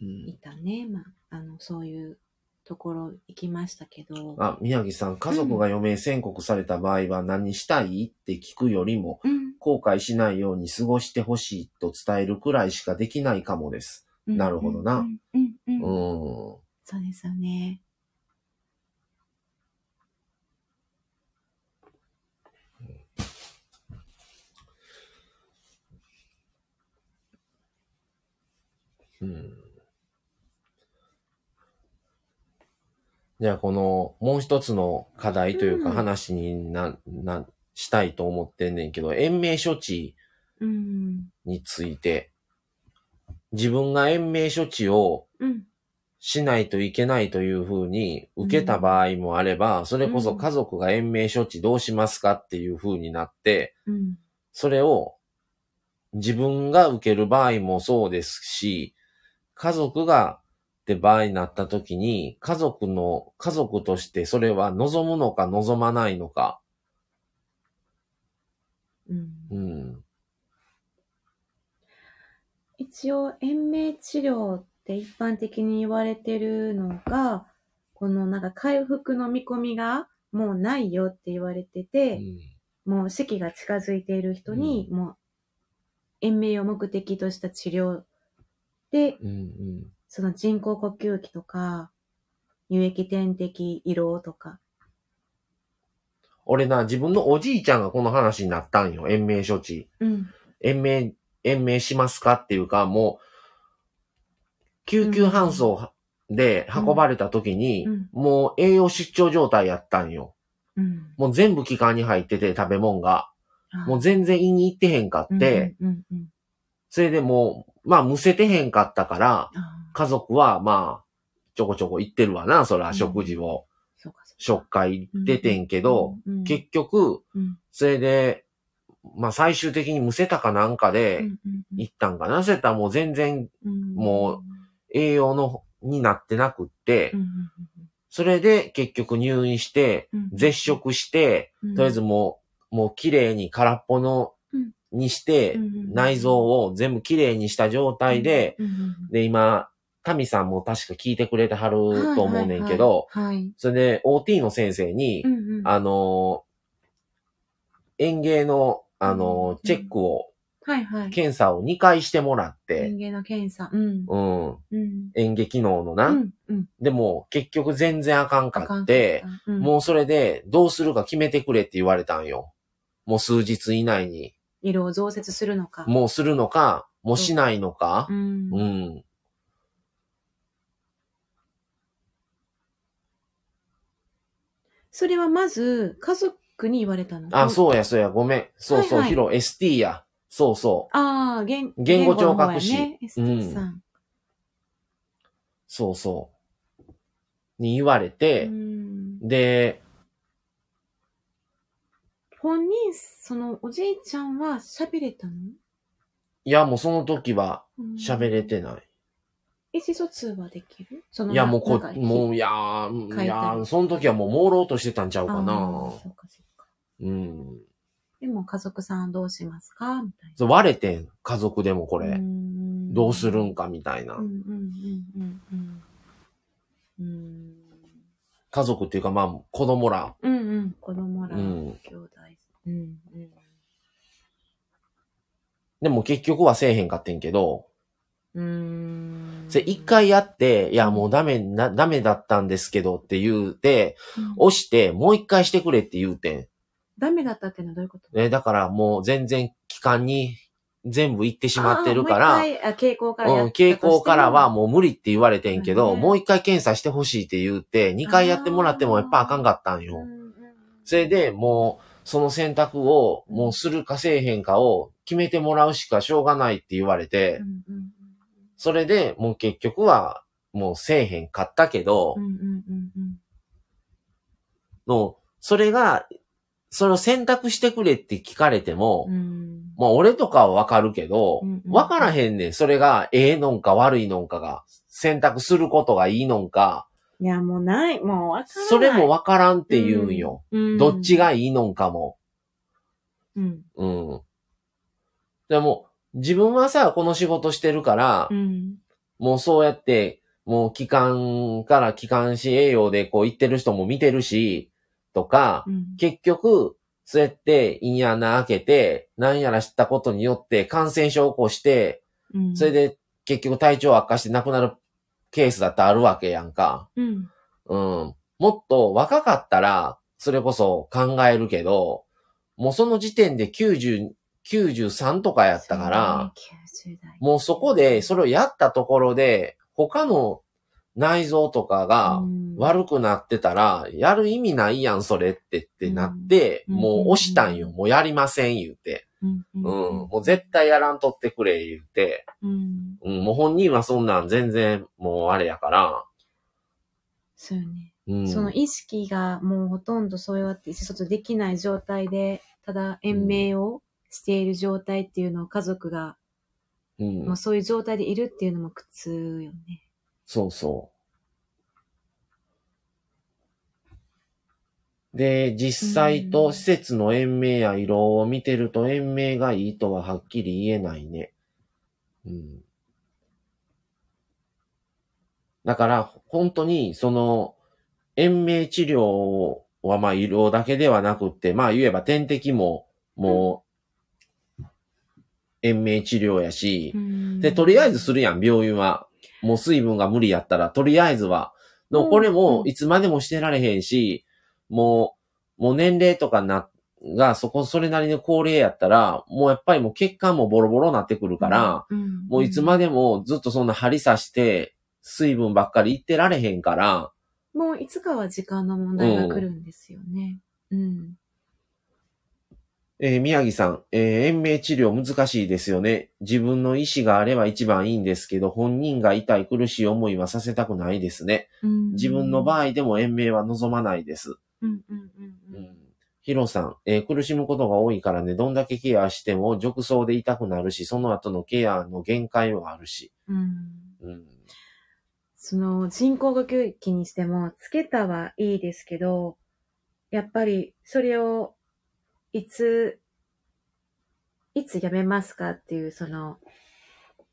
う、うんいたね。まあ、あの、そういうところ行きましたけど。あ、宮城さん、家族が余命宣告された場合は何したい？って聞くよりも、うん。後悔しないように過ごしてほしいと伝えるくらいしかできないかもです。うんなるほどなうん。うん。そうですよね。うん。じゃあ、この、もう一つの課題というかうん話にな、な、したいと思ってんねんけど、延命処置うん。について、自分が延命処置をうん。しないといけないというふうに受けた場合もあれば、それこそ家族が延命処置どうしますかっていうふうになって、うん。それを自分が受ける場合もそうですし、家族がって場合になった時に、家族の、家族としてそれは望むのか望まないのか。うんうん。一応、延命治療って一般的に言われてるのが、このなんか回復の見込みがもうないよって言われてうて、ん。もう死期が近づいている人に、もう延命を目的とした治療で、うんうん。その人工呼吸器とか、乳液点滴、胃ろうとか。俺な、自分のおじいちゃんがこの話になったんよ。延命処置。うん。延命、延命しますかっていうか、もう、救急搬送で運ばれた時に、うん。もう栄養失調状態やったんよ。うん。もう全部気管に入ってて食べ物が。もうぜ全然胃に行ってへんかって、それでもう、まあ、むせてへんかったから、家族はまあ、ちょこちょこ行ってるわな、そら、うん。食事を。食会出てんけど、結局、うん。それで、まあ最終的にむせたかなんかうで行ったんかな。それたらもう全然うん。もう栄養の、になってなくって、それで結局入院して、絶食して、うん。とりあえずもう、もう綺麗に空っぽのうん、にして内臓を全部綺麗にした状態で、で、今、タミさんも確か聞いてくれてはるうんと思うねんけど。それで OT の先生にあのー、園芸の、あのチェックを、はいはい。検査を2回してもらって、人間の検査。うん。うん、うん。演劇能のな。うん。うん。でも、結局全然あかんかって、うんもうそれで、どうするか決めてくれって言われたんよ。もう数日以内に。色を増設するのか。もうするのか、もうしないのかう。ん。うん。それはまず、家族に言われたの？あ、そうや、そうや、ごめん。そうそう、はいはいヒロ、ST や。そうそう。ああ、言言語聴覚士言語の方やね、ST さん。そうそう。に言われて、うんで、本人、そのおじいちゃんは喋れたの？いや、もうその時はうん喋れてない。意思疎通はできる？そのいや、もうこもう、いやー、書いいやー、その時はもう朦朧としてたんちゃうかあーな。そうかそうか。うん。でも家族さんどうしますか？みたいな。そう割れてん、家族でもこれ。んどうするんかみたいな。家族っていうかまあ、子供ら。うんうん。子供ら、うん兄弟。うんうん。でも結局はせえへんかってんけど、うーん。それ一回やって、いやもうダメな、ダメだったんですけどって言うて、うん、押して、もう一回してくれって言うてん。ダメだったっていうのはどういうこと？えだからもう全然期間に全部行ってしまってるから、あーもう一回あ傾向からやうん、傾向からはもう無理って言われてんけど、もう一回検査してほしいって言うて、二回やってもらってもやっぱあかんかったんよ。うんうんそれでもう、その選択を、もうするかせえへんかを決めてもらうしかしょうがないって言われて、うんうんそれでもう結局は、もうせえへんかったけどの、それが、それを選択してくれって聞かれても、うんうんまあ俺とかはわかるけどうんうん、わからへんねん。それがええのんか悪いのんかが、選択することがいいのんか、いや、もうない。もうわからない。それもわからんって言うんよ。うん、どっちがいいのんかも。うん。うん。でも、自分はさ、この仕事してるから、うん。もうそうやって、もう機関から機関士栄養でこう言ってる人も見てるし、とか、うん。結局、そうやって胃に穴開けて、何やら知ったことによって感染症を起こして、うんそれ、で結局体調悪化して亡くなるケースだってあるわけやんか。うん。うん。もっと若かったら、それこそ考えるけど、もうその時点で90、93とかやったから、ね、90代。もうそこで、それをやったところで、他の内臓とかがうん悪くなってたら、やる意味ないやん、それってってなって、うんもう押したんよ。もうやりません、言うて。うん。うん。うん。もう絶対やらんとってくれ、言うて。うん。うん。もう本人はそんなん全然、もうあれやから。そうよね。うん。その意識がもうほとんどそうやって意思疎通できない状態で、ただ延命をしている状態っていうのを家族が、うんもうそういう状態でいるっていうのも苦痛よね。そうそう。で、実際と施設の延命や色を見てると延命がいいとははっきり言えないね。うん。だから、本当に、その、延命治療は、まあ、医療だけではなくって、まあ、言えば点滴も、もう、延命治療やし、で、とりあえずするやん、病院は。もう水分が無理やったら、とりあえずは。の、うんこれもう、んいつまでもしてられへんし、もう、もう年齢とかな、が、そこ、それなりの高齢やったら、もうやっぱりもう血管もボロボロなってくるから、うん、もういつまででもずっとそんな針刺して、水分ばっかりいってられへんから、もういつかは時間の問題が来るんですよね。うん。えー宮城さん、えー延命治療難しいですよね。自分の意思があれば一番いいんですけど、本人が痛い苦しい思いはさせたくないですね。うん自分の場合でも延命は望まないです。ヒロさん、えー苦しむことが多いからね、どんだけケアしても褥瘡で痛くなるし、その後のケアの限界はあるし。その人工呼吸器にしても、つけたはいいですけど、やっぱりそれをいつ、いつやめますかっていう、その、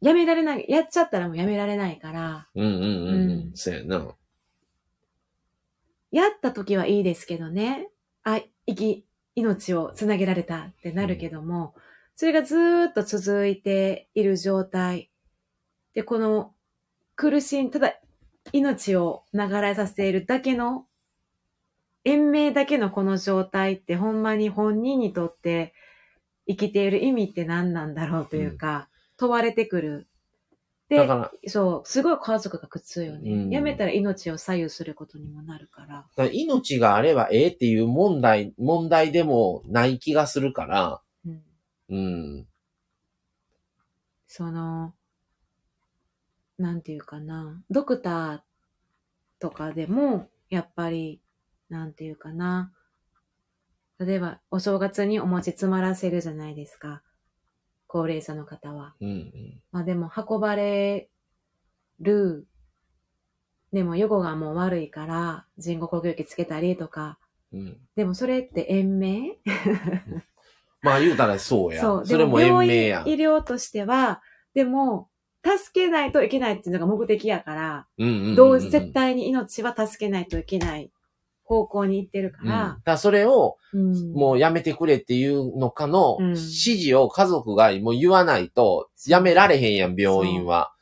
やめられない、やっちゃったらもうやめられないから、うんうんうん。うんやな。やった時はいいですけどね、あ、生き、命をつなげられたってなるけども、それがずーっと続いている状態。で、この苦しん、ただ命を流れさせているだけの、延命だけのこの状態ってほんまに本人にとって生きている意味って何なんだろうというか、問われてくる。でだか、ら、そう、すごい家族が苦痛よね。うんやめたら命を左右することにもなるから。だから命があればええっていう問題、問題でもない気がするから、うんうん。その、なんていうかな、ドクターとかでも、やっぱり、なんていうかな、例えば、お正月にお餅詰まらせるじゃないですか。高齢者の方は。うんうん。まあでも、運ばれる、でも、予後がもう悪いから、人工呼吸器つけたりとか、うん。でもそれって延命？まあ言うたらそうや。そう。それも延病院命や。医療としては、でも、助けないといけないっていうのが目的やから、うんうんうんうんどう絶対に命は助けないといけない方向に行ってるかうん。だそれを、うんもうやめてくれっていうのかの、うん指示を家族がもう言わないと、やめられへんやん、病院は。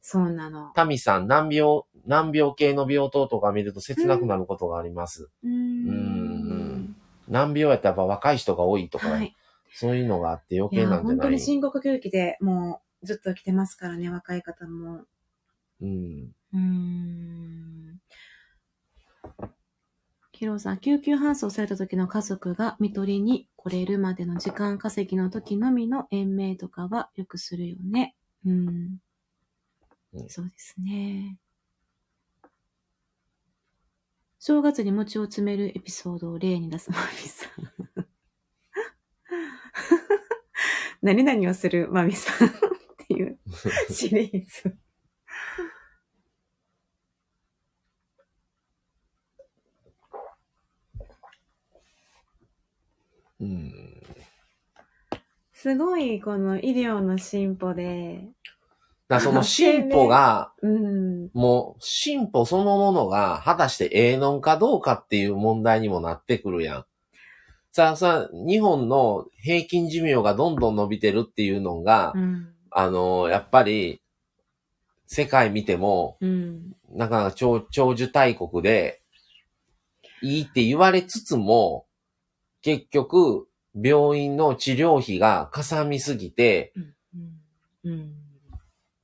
そうなの。タミさん、難病、難病系の病棟とか見ると切なくなることがあります。うーん難病やったらやっぱ若い人が多いとか、はい。そういうのがあって余計なんじゃない本当に深呼吸器でもうずっと来てますからね、若い方も。うん。うーん。ヒロさん、救急搬送された時の家族が看取りに来れるまでの時間稼ぎの時のみの延命とかはよくするよね。うん。うんそうですね。正月に餅を詰めるエピソードを例に出すマミさん。何々をするマミさんっていうシリーズ。うん。すごい、この医療の進歩で、だその進歩が、うん、もう進歩そのものが果たしてええのんかどうかっていう問題にもなってくるやん。さあさあ、日本の平均寿命がどんどん伸びてるっていうのが、うん、あの、やっぱり、世界見ても、うん、なかなか長長寿大国で、いいって言われつつも、結局、病院の治療費がかさみすぎて、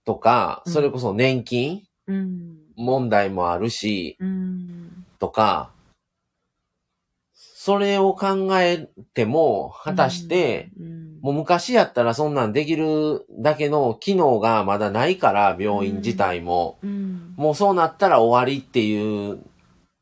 とか、うん。それこそ年金？うん、問題もあるし、うん、とか、それを考えても、果たして、うん、もう昔やったらそんなんできるだけの機能がまだないから、病院自体も。うん、もうそうなったら終わりっていう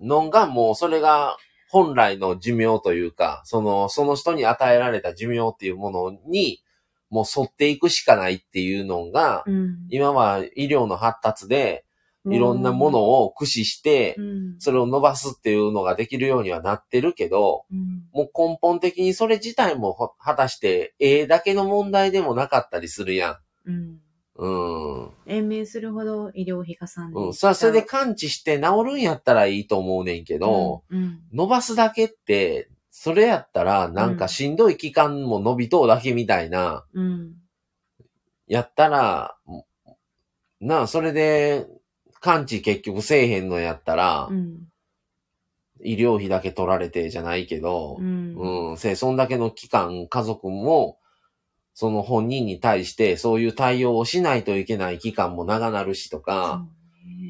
のが、もうそれが本来の寿命というか、その、その人に与えられた寿命っていうものに、もう沿っていくしかないっていうのが、うん、今は医療の発達で、いろんなものを駆使してう、ん、それを伸ばすっていうのができるようにはなってるけど、うん、もう根本的にそれ自体もほ果たして、ええだけの問題でもなかったりするやうん、ん。うん。延命するほど医療費かさんで。うん。さあ、それで完治して治るんやったらいいと思うねんけど、うん、うん。伸ばすだけって、それやったら、なんかしんどい期間も伸びとうだけみたいな、うん。やったら、なあ、それで、完治結局せえへんのやったら、うん。医療費だけ取られてじゃないけどう、ん。うん、せ、そんだけの期間、家族も、その本人に対してそういう対応をしないといけない期間も長なるしとか、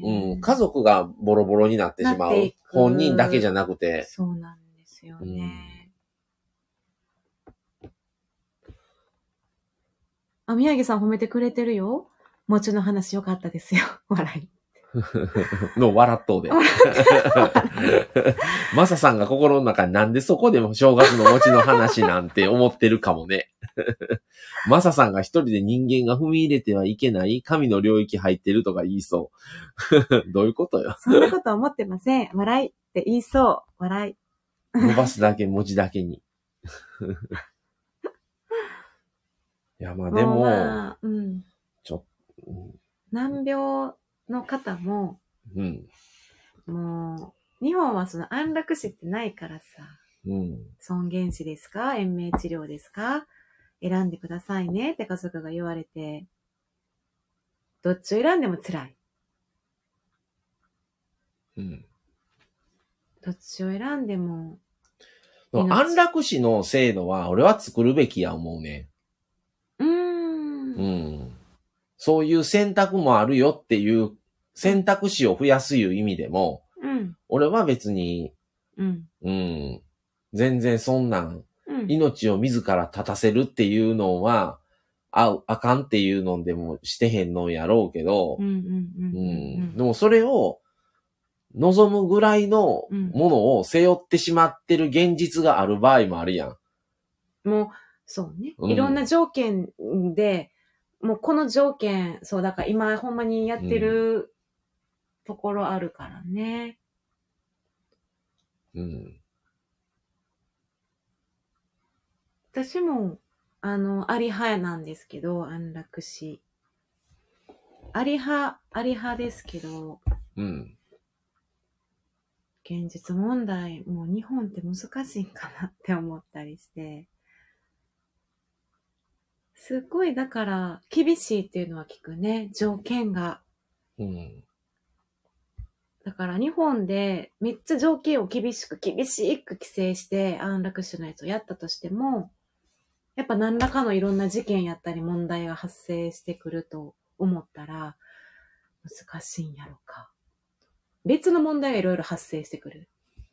そうねうん、家族がボロボロになってしまう本人だけじゃなくて、そうなんですよね。あ、宮城さん褒めてくれてるよ。餅の話よかったですよ。笑い。の笑っとうで。マサさんが心の中になんでそこでも正月の餅の話なんて思ってるかもね。マサさんが一人で人間が踏み入れてはいけない神の領域入ってるとか言いそう。どういうことよ。そんなこと思ってません。笑いって言いそう。笑い。伸ばすだけ餅だけに。いや、まあでも、まあうん。ちょうん難病の方も、うん、もう、日本はその安楽死ってないからさ、うん、尊厳死ですか？延命治療ですか？選んでくださいねって家族が言われて、どっちを選んでも辛い。うん。どっちを選んでも、でも安楽死の制度は俺は作るべきや思うね。うーん。うん。そういう選択もあるよっていう選択肢を増やすいう意味でも、うん。俺は別に、うん。うん、全然そんなん、うん。命を自ら立たせるっていうのは、あ、あかんっていうのでもしてへんのやろうけどうん。う、ん。ううん。ん。でもそれを望むぐらいのうんものを背負ってしまってる現実がある場合もあるやん。もう、そうね。うんいろんな条件で、もうこの条件、そう、だから今ほんまにやってるところあるからね。うん。私も、あの、あり派なんですけど、安楽死。あり派、あり派ですけど、うん。現実問題、もう日本って難しいんかなって思ったりして。すっごい、だから、厳しいっていうのは聞くね。条件が。うん。だから日本でめっちゃ条件を厳しく厳しく規制して安楽死のやつをやったとしても、やっぱ何らかのいろんな事件やったり問題が発生してくると思ったら難しいんやろか。別の問題がいろいろ発生してくる。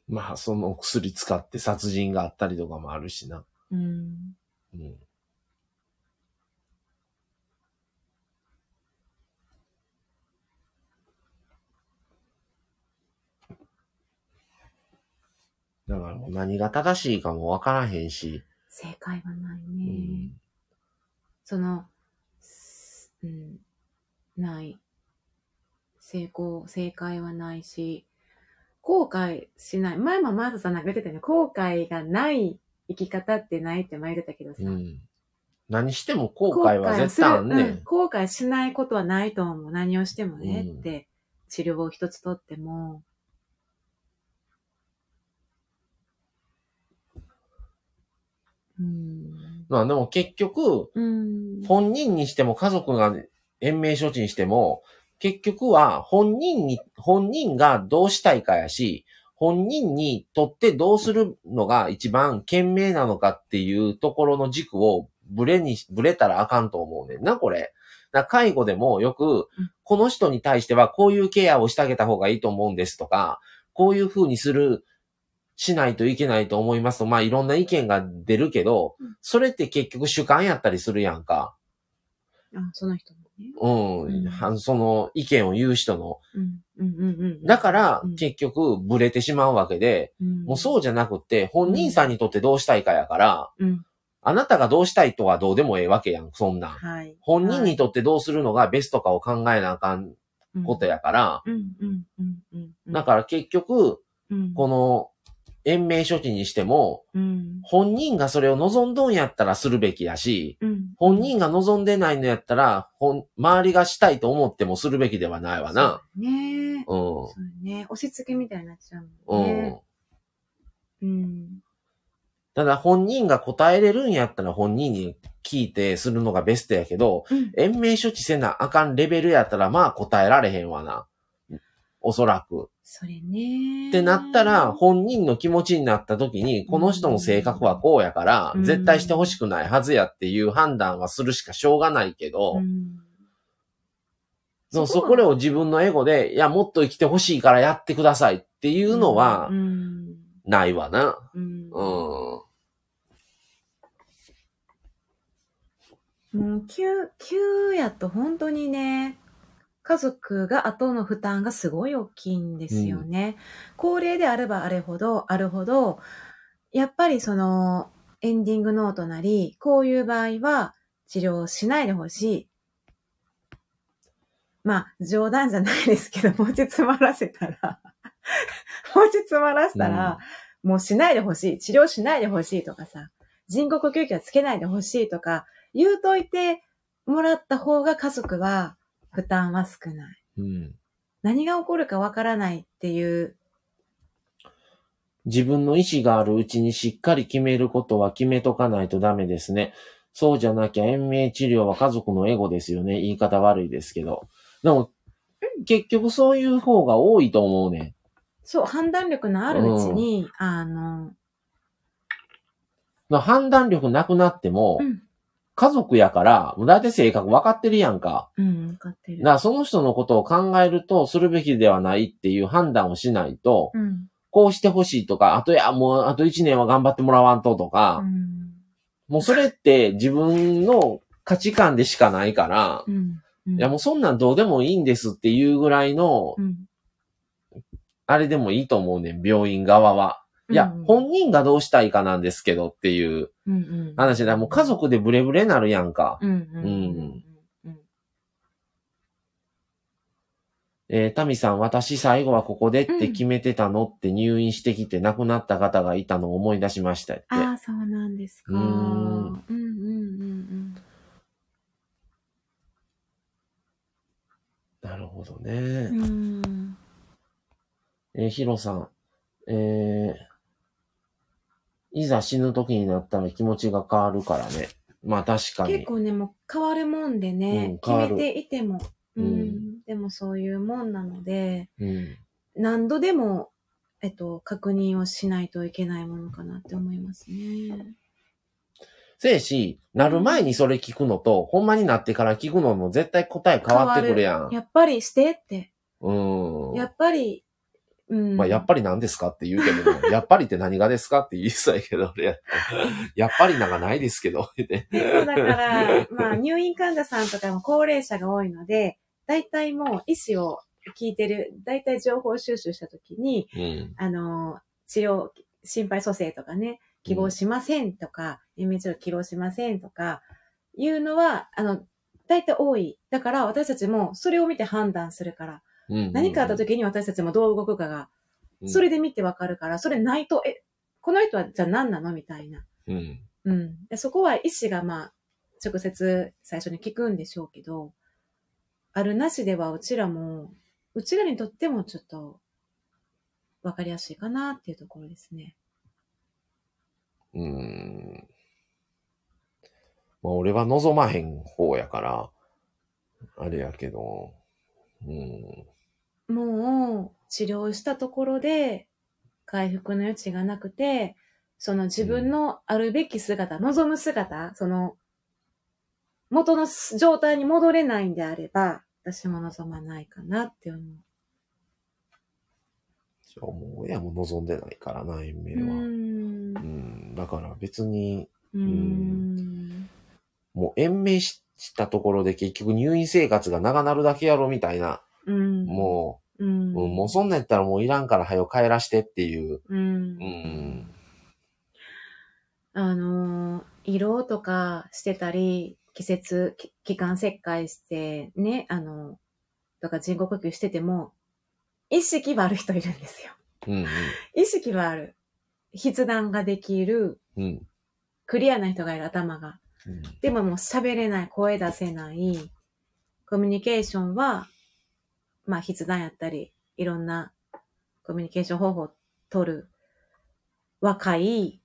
まあ、その薬使って殺人があったりとかもあるしな。うん。うん。だから何が正しいかもわからへんし。正解はないうね。ん。その、すうん、ない。成功、正解はないし、後悔しない。前もマーサさんなんか言ってたよね。後悔がない生き方ってないって前言ってたけどさ。うん。何しても後悔は絶対あんねうんん。後悔しないことはないと思う。何をしてもね、うんって。治療を一つとっても。うん。まあでも結局、うん。本人にしても家族が延命処置にしても、結局は本人に、本人がどうしたいかやし、本人にとってどうするのが一番賢明なのかっていうところの軸をブレに、ブレたらあかんと思うねんな、これ。だから介護でもよくうん、この人に対してはこういうケアをしてあげた方がいいと思うんですとか、こういう風にする、しないといけないと思いますと、まあいろんな意見が出るけどうん、それって結局主観やったりするやんか。あ、その人もね。うん、うんはその意見を言う人の。うん。うんうんうん。だからうん、結局、ブレてしまうわけで、うん、もうそうじゃなくって、本人さんにとってどうしたいかやから、うん。あなたがどうしたいとはどうでもええわけやん、そんなん。はい。本人にとってどうするのがベストかを考えなあかんことや。やから、うんうんうんうんうん。だから結局、うん、この、延命処置にしても、うん。本人がそれを望んどんやったらするべきやし、うん。本人が望んでないのやったら、ほん、周りがしたいと思ってもするべきではないわな。ね。うん。そうね。押し付けみたいになっちゃううん。うん。ただ本人が答えれるんやったら本人に聞いてするのがベストやけど、うん。延命処置せなあかんレベルやったらまあ答えられへんわな。おそらく。それね。ってなったら、本人の気持ちになった時に、この人の性格はこうやからう、ん絶対してほしくないはずやっていう判断はするしかしょうがないけど、うんでもそこを自分のエゴで、いや、もっと生きてほしいからやってくださいっていうのはう、ん。ないわな。うん。うん。もう、急、急やと本当にね、家族が後の負担がすごい大きいんですよね。高齢であればあれほど、あるほど、やっぱりその、エンディングノートなり、こういう場合は治療しないでほしい。まあ、冗談じゃないですけど、持ち詰まらせたら、持ち詰まらせたら、もうしないでほしい。治療しないでほしいとかさ、人工呼吸器はつけないでほしいとか、言うといてもらった方が家族は負担は少ない。うん。何が起こるかわからないっていう、自分の意思があるうちにしっかり決めることは決めとかないとダメですね。そうじゃなきゃ延命治療は家族のエゴですよね。言い方悪いですけど。でも、結局そういう方が多いと思うね。そう、判断力のあるうちに、あの、まあ判断力なくなっても、うん、家族やから、だいたい性格分かってるやんか。うん、分かってる。だからその人のことを考えると、するべきではないっていう判断をしないと、うん、こうしてほしいとか、あとや、もうあと一年は頑張ってもらわんととか、うん、もうそれって自分の価値観でしかないから、うん、うんいやもうそんなんどうでもいいんですっていうぐらいの、うん、あれでもいいと思うねん、病院側は。いや、うん本人がどうしたいかなんですけどっていううん、うん。話だ。もう家族でブレブレなるやんか。うん、うん、うん、うん。えー、タミさん、私最後はここでって決めてたのって入院してきて亡くなった方がいたのを思い出しましたって。ああ、そうなんですか。ううんん、うん、うん、なるほどね。うん。うん。えーヒロさん、えー、いざ死ぬ時になったら気持ちが変わるからね。まあ確かに。結構ね、もう変わるもんでね、うん決めていても、ううんん、でもそういうもんなので、うん。何度でも、えっと、確認をしないといけないものかなって思いますね。せやし、なる前にそれ聞くのと、ほんまになってから聞くのも絶対答え変わってくるやん。やっぱりしてって、うん。やっぱり、うん。まあ、やっぱり何ですかって言うけども、やっぱりって何がですかって言いそうやけど、俺 やっぱりなんかないですけど、だから、まあ、入院患者さんとかも高齢者が多いので、大体もう医師を聞いてる、大体情報収集したときに、うん。あの、治療、心肺蘇生とかね、希望しませんとか、延命治療希望しませんとか、いうのは、あの、大体多い。だから私たちもそれを見て判断するから、うん何かあった時に私たちもどう動くかが、それで見てわかるから、それないと、え、この人はじゃあ何なのみたいな。うん。うん。でそこは医師がまあ、直接最初に聞くんでしょうけど、あるなしではうちらも、うちらにとってもちょっと、わかりやすいかなっていうところですね。うん。まあ、俺は望まへん方やから、あれやけど、うん。もう、治療したところで、回復の余地がなくて、その自分のあるべき姿、望む姿、その、元の状態に戻れないんであれば、私も望まないかなって思う。じゃあもう親も望んでないからな、延命は。うん。ん。だから別に、うーん。もう延命ししたところで結局入院生活が長なるだけやろみたいな、うん。もう、う、ん。うんもうそんなんやったらもういらんから早く帰らしてっていう。うんう。ん。あのー、色とかしてたり、季節、き気管切開して、ね、あの、とか人工呼吸してても、意識はある人いるんですよ。うんうん。意識はある。筆談ができる、うん。クリアな人がいる頭が。うん。でももう喋れない、声出せない、コミュニケーションは、まあ筆談やったり、いろんなコミュニケーション方法を取る、若い、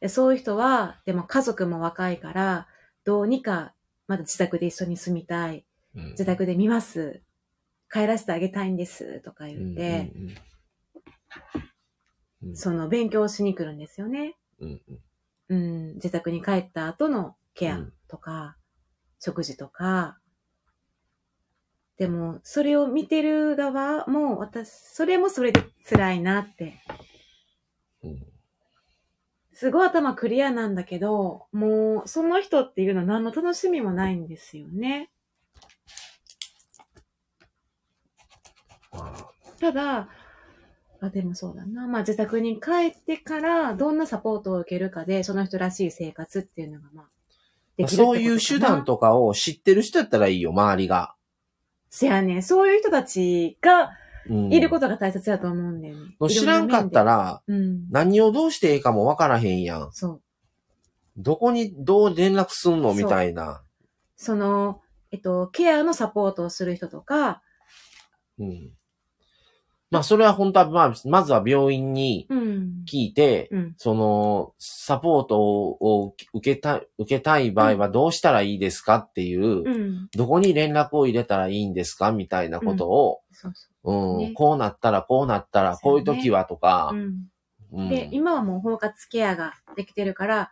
でそういう人は、でも家族も若いから、どうにか、まだ自宅で一緒に住みたい、うん自宅で見ます、帰らせてあげたいんです、とか言って、うんうんうんその勉強しに来るんですよね。うん、自宅に帰った後のケアとか、食事とか。でも、それを見てる側も、私、それもそれで辛いなって。うんすごい頭クリアなんだけど、もう、その人っていうのは何の楽しみもないんですよね。あただ、あ、でもそうだな。まあ自宅に帰ってからどんなサポートを受けるかで、その人らしい生活っていうのがまあ、できるってことかなそういう手段とかを知ってる人やったらいいよ、周りが。せやねんそういう人たちがうんいることが大切だと思うんだよね。知らんかったら。ら、うん。何をどうしていいかもわからへんやん。そう。どこにどう連絡すんのみたいな。その、えっと、ケアのサポートをする人とか、うん。まあ、それは本当は、まあ、まずは病院にうん。聞いて、うん。その、サポートを受けたい、受けたい場合はどうしたらいいですかっていう、うん。どこに連絡を入れたらいいんですかみたいなことを、そうん、ね。こうなったら、こうなったら、こういう時はとかで、今はもう包括ケアができてるから、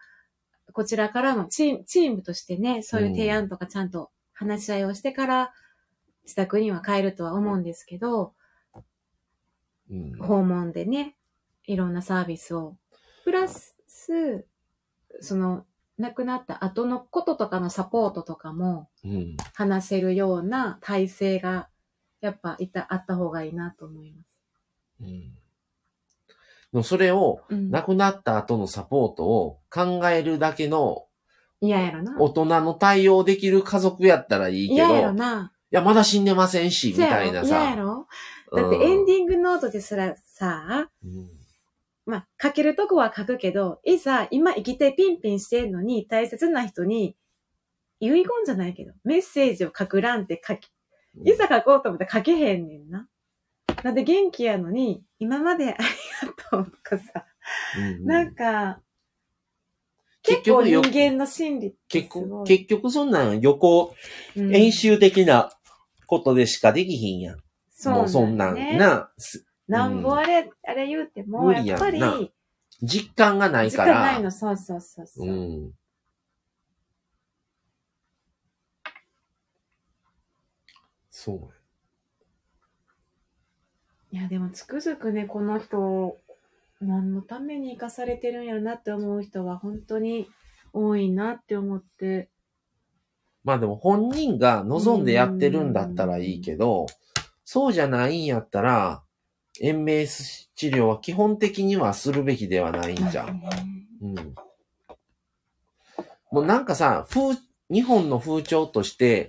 こちらからのチーム、チームとしてね、そういう提案とかちゃんと話し合いをしてから、自宅には帰るとは思うんですけど、うん訪問でね、いろんなサービスを。プラス、その、亡くなった後のこととかのサポートとかもうん話せるような体制が、やっぱいた、あった方がいいなと思います。うんでもそれを、うん。亡くなった後のサポートを考えるだけの嫌やろな。大人の対応できる家族やったらいいけど、嫌やろいな。や、まだ死んでませんし、みたいなさ。嫌やろだってエンディングノートですらさ、うんまあ、書けるとこは書くけど、いざ今生きてピンピンしてんのに大切な人に遺言じゃないけど、メッセージを書く欄って書き、いざ書こうと思って書けへんねんな。なんで元気やのに、今までありがとうとかさ、うんなんか、結結構人局よ、間の心理って結局。結局そんなん予行、うん演習的なことでしかできひんやん。もうそんなんね。な、すなんぼあれ、あれ言うても、やっぱり、実感がない時から。間ないの、そうそうそうそう。うん。そう。いや、でもつくづくね、この人、何のために生かされてるんやろなって思う人は本当に多いなって思って。まあでも本人が望んでやってるんだったらいいけど、そうじゃないんやったら、延命治療は基本的にはするべきではないんじゃん。うん。もうなんかさ、風、日本の風潮として、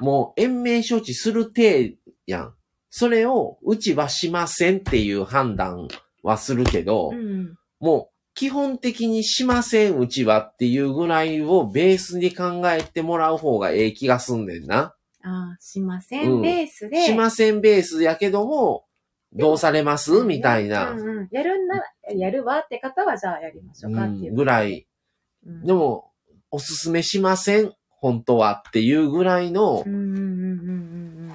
もう延命処置する体やん。それをうちはしませんっていう判断はするけど、うん。もう基本的にしませんうちはっていうぐらいをベースに考えてもらう方がええ気がすんねんな。ああ、しません。うんベースで。しませんベースやけども、どうされます？みたいなうん、うん。やるんなら、やるわって方はじゃあやりましょうかっていうう。んぐらい。うん。でも、おすすめしません？本当はっていうぐらいのうんうんうんうんうん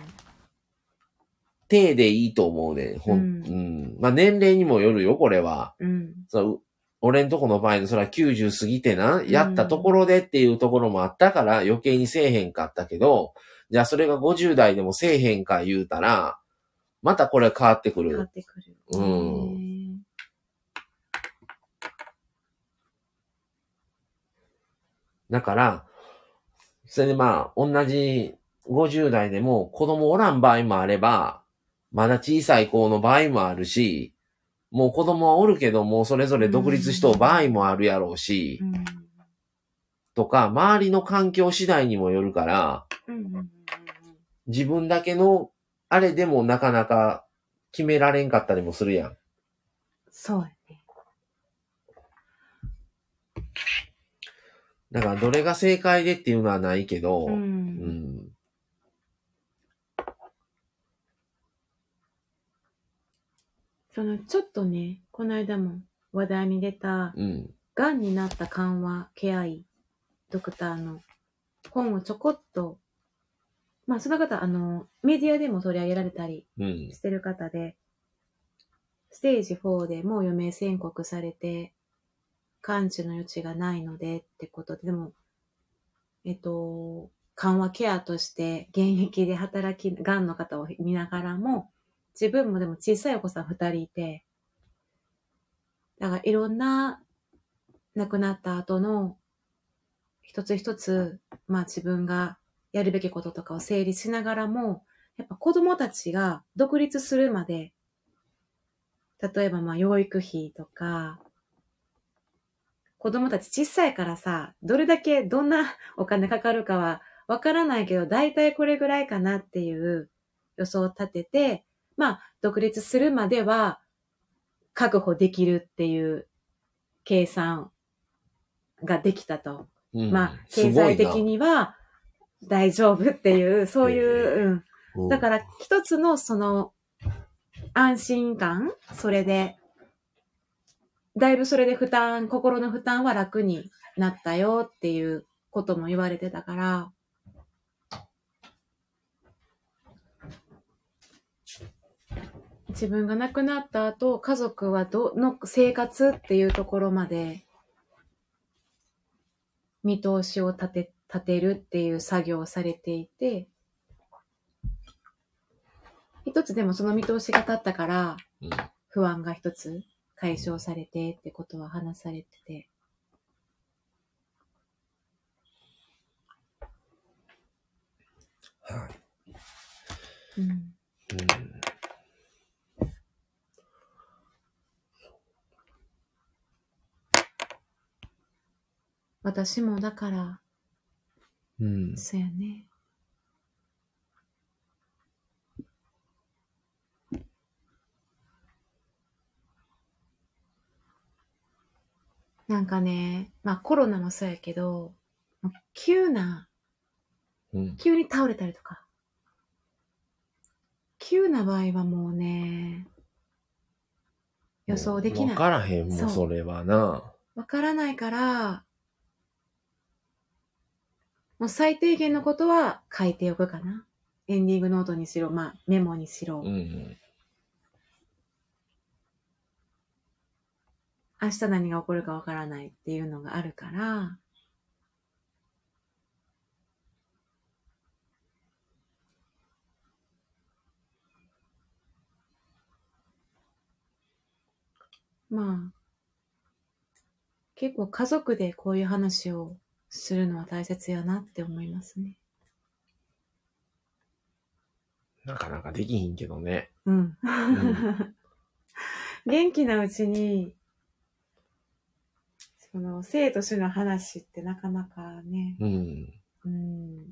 体でいいと思うね。ほん、ううんん。まあ年齢にもよるよ、これは。うん。うん。そう、俺んとこの場合のそれは90過ぎてな、んやったところでっていうところもあったから余計にせえへんかったけど、じゃあそれが50代でもせえへんか言うたら、またこれ変わってくる変わっ。てくる。うんねだから、それでまあ、同じ50代でも子供おらん場合もあれば、まだ小さい子の場合もあるし、もう子供はおるけどもうそれぞれ独立しとう場合もあるやろうし、うん。とか、周りの環境次第にもよるから、うん自分だけの、あれでもなかなか決められんかったりもするやん。そうやね。だから、どれが正解でっていうのはないけど、うん、うんそのちょっとね、この間も話題に出た、うん、になった緩和ケア医ドクターの本をちょこっとまあ、その方、あの、メディアでも取り上げられたりうん。してる方で、ステージ4でもう余命宣告されて、完治の余地がないのでってことで、でも、えっと、緩和ケアとして現役で働き、がんの方を見ながらも、自分もでも小さいお子さん二人いて、だからいろんな亡くなった後の一つ一つ、まあ自分がやるべきこととかを整理しながらも、やっぱ子供たちが独立するまで、例えばまあ養育費とか、子供たち小さいからさ、どれだけどんなお金かかるかはわからないけど、だいたいこれぐらいかなっていう予想を立てて、まあ独立するまでは確保できるっていう計算ができたと。うんまあ経済的。には大丈夫っていう、そういう、うん。だから、一つのその、安心感それで、だいぶそれで負担、心の負担は楽になったよっていうことも言われてたから、自分が亡くなった後、家族はどの生活っていうところまで見通しを立て、立てるっていう作業をされていて、一つでもその見通しが立ったから、うん不安が一つ解消されてってことは話されてて。はい。うん。うん私もだから、うん。そうやね。なんかね、まあコロナもそうやけど、急な、うん。急に倒れたりとか。急な場合はもうね、予想できない。わからへんもん、それはな。わからないから、もう最低限のことは書いておくかな。エンディングノートにしろ、まあメモにしろ。うん。明日何が起こるかわからないっていうのがあるから、まあ、結構家族でこういう話をするのは大切やなって思いますね。なかなかできひんけどね。うん。ん 元気なうちに、その、生と死の話ってなかなかね、うん。うん。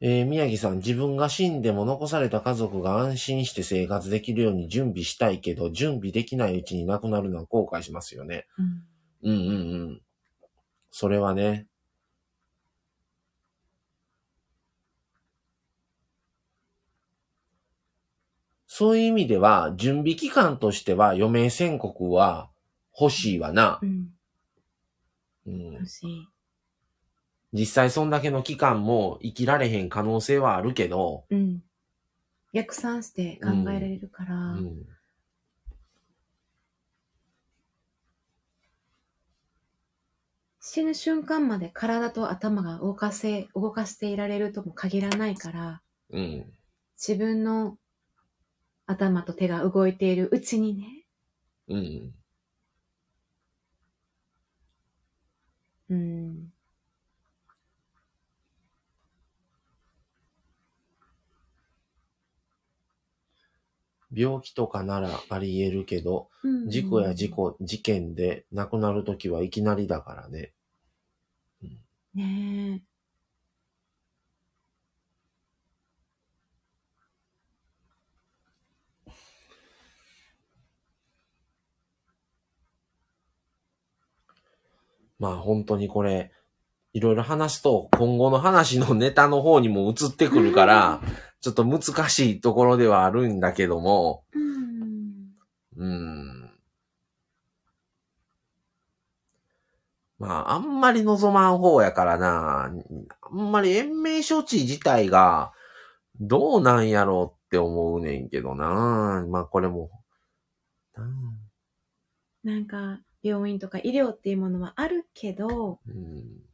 えー宮城さん、自分が死んでも残された家族が安心して生活できるように準備したいけど、準備できないうちに亡くなるのは後悔しますよね。うん。うんうんうん。それはね。そういう意味では、準備期間としては余命宣告は欲しいわなう。ん。うん欲、しい。実際そんだけの期間も生きられへん可能性はあるけど、うん。逆算して考えられるから、うん、死ぬ瞬間まで体と頭が動かせ、動かしていられるとも限らないから、うん、自分の頭と手が動いているうちにね、うん。うん。病気とかならあり得るけど、うん事故や事。故、事件で亡くなるときはいきなりだからね。ねえ。まあ本当にこれ、いろいろ話すと、今後の話のネタの方にも移ってくるから、ちょっと難しいところではあるんだけども、うん。うーん。まあ、あんまり望まん方やからな。あんまり延命処置自体がどうなんやろうって思うねんけどな。まあこれも。うんなんか、病院とか医療っていうものはあるけど、うん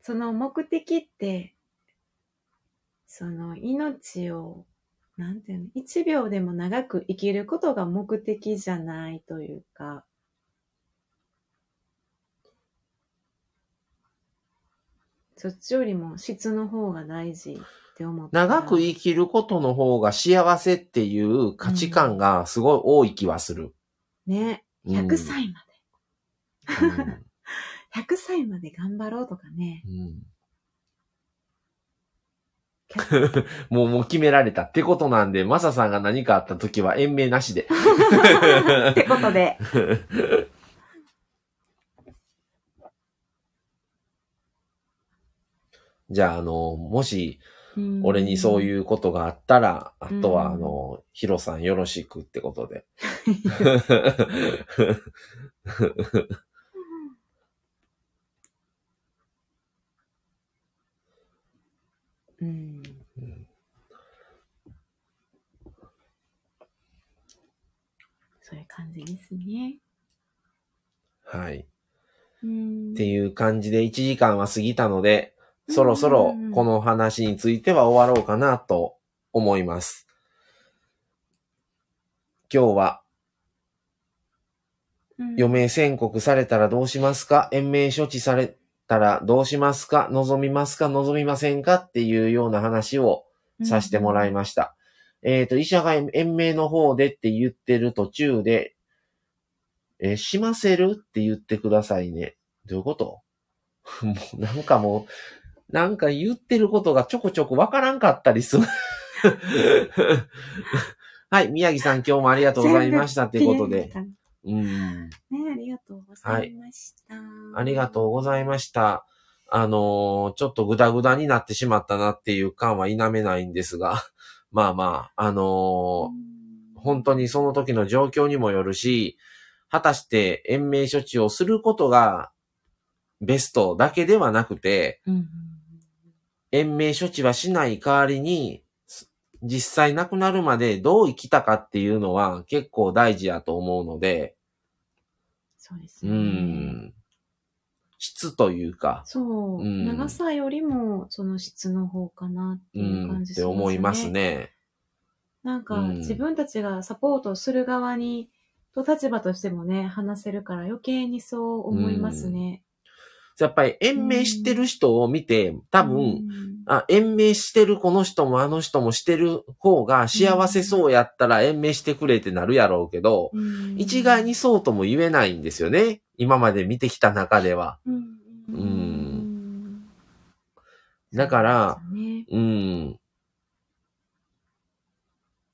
その目的って、その命を、なんていうの、一秒でも長く生きることが目的じゃないというか、そっちよりも質の方が大事って思ったら。長く生きることの方が幸せっていう価値観がすごい多い気はする。ね、うん。100歳まうん。で、100歳まで頑張ろうとかね。うん。100 もう、もう決められたってことなんで、マサさんが何かあった時は延命なしで。ってことで、じゃあ、あの、もし、うん俺にそういうことがあったら、あとは、うんあの、ヒロさんよろしくってことで。うん。そういう感じですね。はい。うんっていう感じで1時間は過ぎたので、そろそろこの話については終わろうかなと思います。今日はうん余命宣告されたらどうしますか？延命処置されたらどうしますか？望みますか？望みませんか？っていうような話をさせてもらいました。えっ、と、医者が延命の方でって言ってる途中で、えーしませるって言ってくださいね。どういうこと？もうなんかもう、なんか言ってることがちょこちょこわからんかったりする。はい、宮城さん今日もありがとうございましたっていうことで。ね、うん。ありがとうございました。ありがとうございました。あのーちょっとグダグダになってしまったなっていう感は否めないんですが、まあまあ、あのー本当にその時の状況にもよるし、果たして延命処置をすることがベストだけではなくて、うん。うん延命処置はしない代わりに、す実際亡くなるまでどう生きたかっていうのは結構大事やと思うので、うそうですよね。ん、質というか、そう、うん。長さよりもその質の方かなってういう感ん、ってじしますね。思いますね。なんか、うん。自分たちがサポートする側に、と立場としてもね、話せるから余計にそう思いますね。やっぱり延命してる人を見て、多分、うんあ、延命してるこの人もあの人もしてる方が幸せそうやったら延命してくれってなるやろうけど、うん。一概にそうとも言えないんですよね。今まで見てきた中では。うん。うん。だから、ね。うん。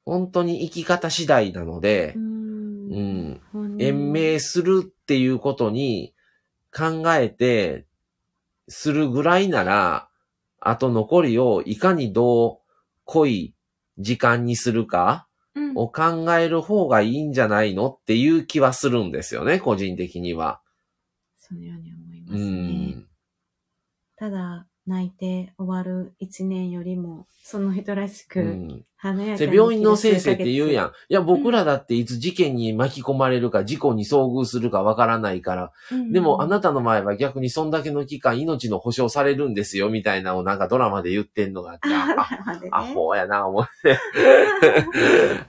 本当に生き方次第なのでう、ん。延命するっていうことに考えて、するぐらいなら、あと残りをいかにどう濃い時間にするかうんを考える方がいいんじゃないのっていう気はするんですよね、個人的には。そのように思いまうすね。ん。ただ、泣いて終わる一年よりも、その人らしく、うん華やかにで病院の先生って言うやん。ん。いや、僕らだっていつ事件に巻き込まれるか、事故に遭遇するかわからないから、うんでもあなたの前は逆にそんだけの期間命の保証されるんですよ、みたいなのをなんかドラマで言ってんのがあって、ああ、までねアホやな、思って。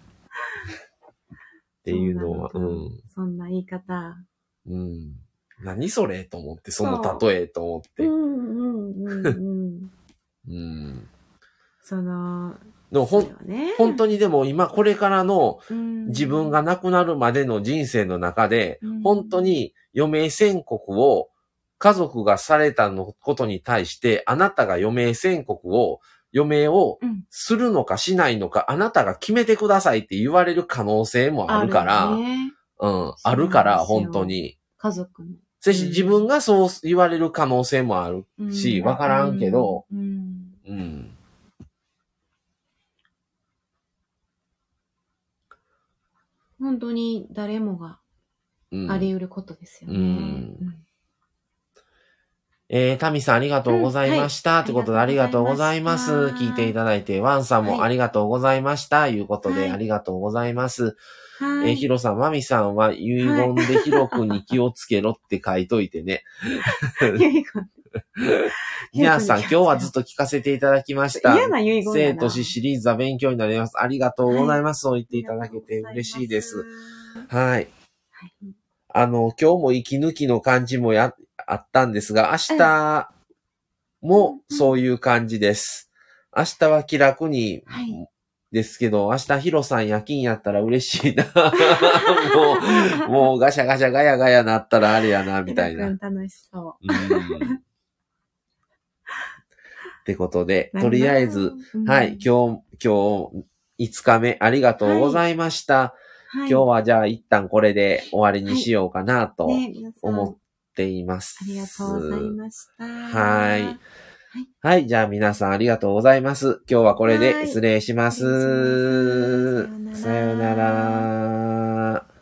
っていうのは、うん。そんな言い方。うん。何それ？と思って、その例えと思って。うんうんうんうん。うん。その、でもほん、ね、本当にでも今これからのうん自分が亡くなるまでの人生の中で、うん本当に余命宣告を家族がされたのことに対して、あなたが余命宣告を、余命をうんするのかしないのか、あなたが決めてくださいって言われる可能性もあるから、ねうん、あるから、そうなんですよ本当に。家族の。そして自分がそう言われる可能性もあるうんし、わからんけど、うん。うん。本当に誰もがうんあり得ることですよね。うんえー、タミさんありがとうございました。うんはいということでありがとうございます。聞いていただいて、ワンさんもはいありがとうございました。いうことで、はいありがとうございます。はい。えーヒロさん、マミさんは遺言でヒロ君に気をつけろって書いといてね。遺言皆さん、今日はずっと聞かせていただきました。嫌な遺言生と死シリーズは勉強になります。ありがとうございます。そう言っていただけて嬉しいです。。はい。はいあの、今日も息抜きの感じもや、あったんですが、明日もそういう感じです。明日は気楽に、はいですけど、明日ヒロさん夜勤やったら嬉しいな。もう、もうガシャガシャガヤガヤなったらあれやな、みたいな。楽しそうんってことで、とりあえず、、はい、今日、今日、5日目、ありがとうございました。今今日はじゃあ一旦これで終わりにしようかなと、思っています。ありがとうございました。はい。はい。じゃあ皆さんありがとうございます。今日はこれで失礼します。さよなら。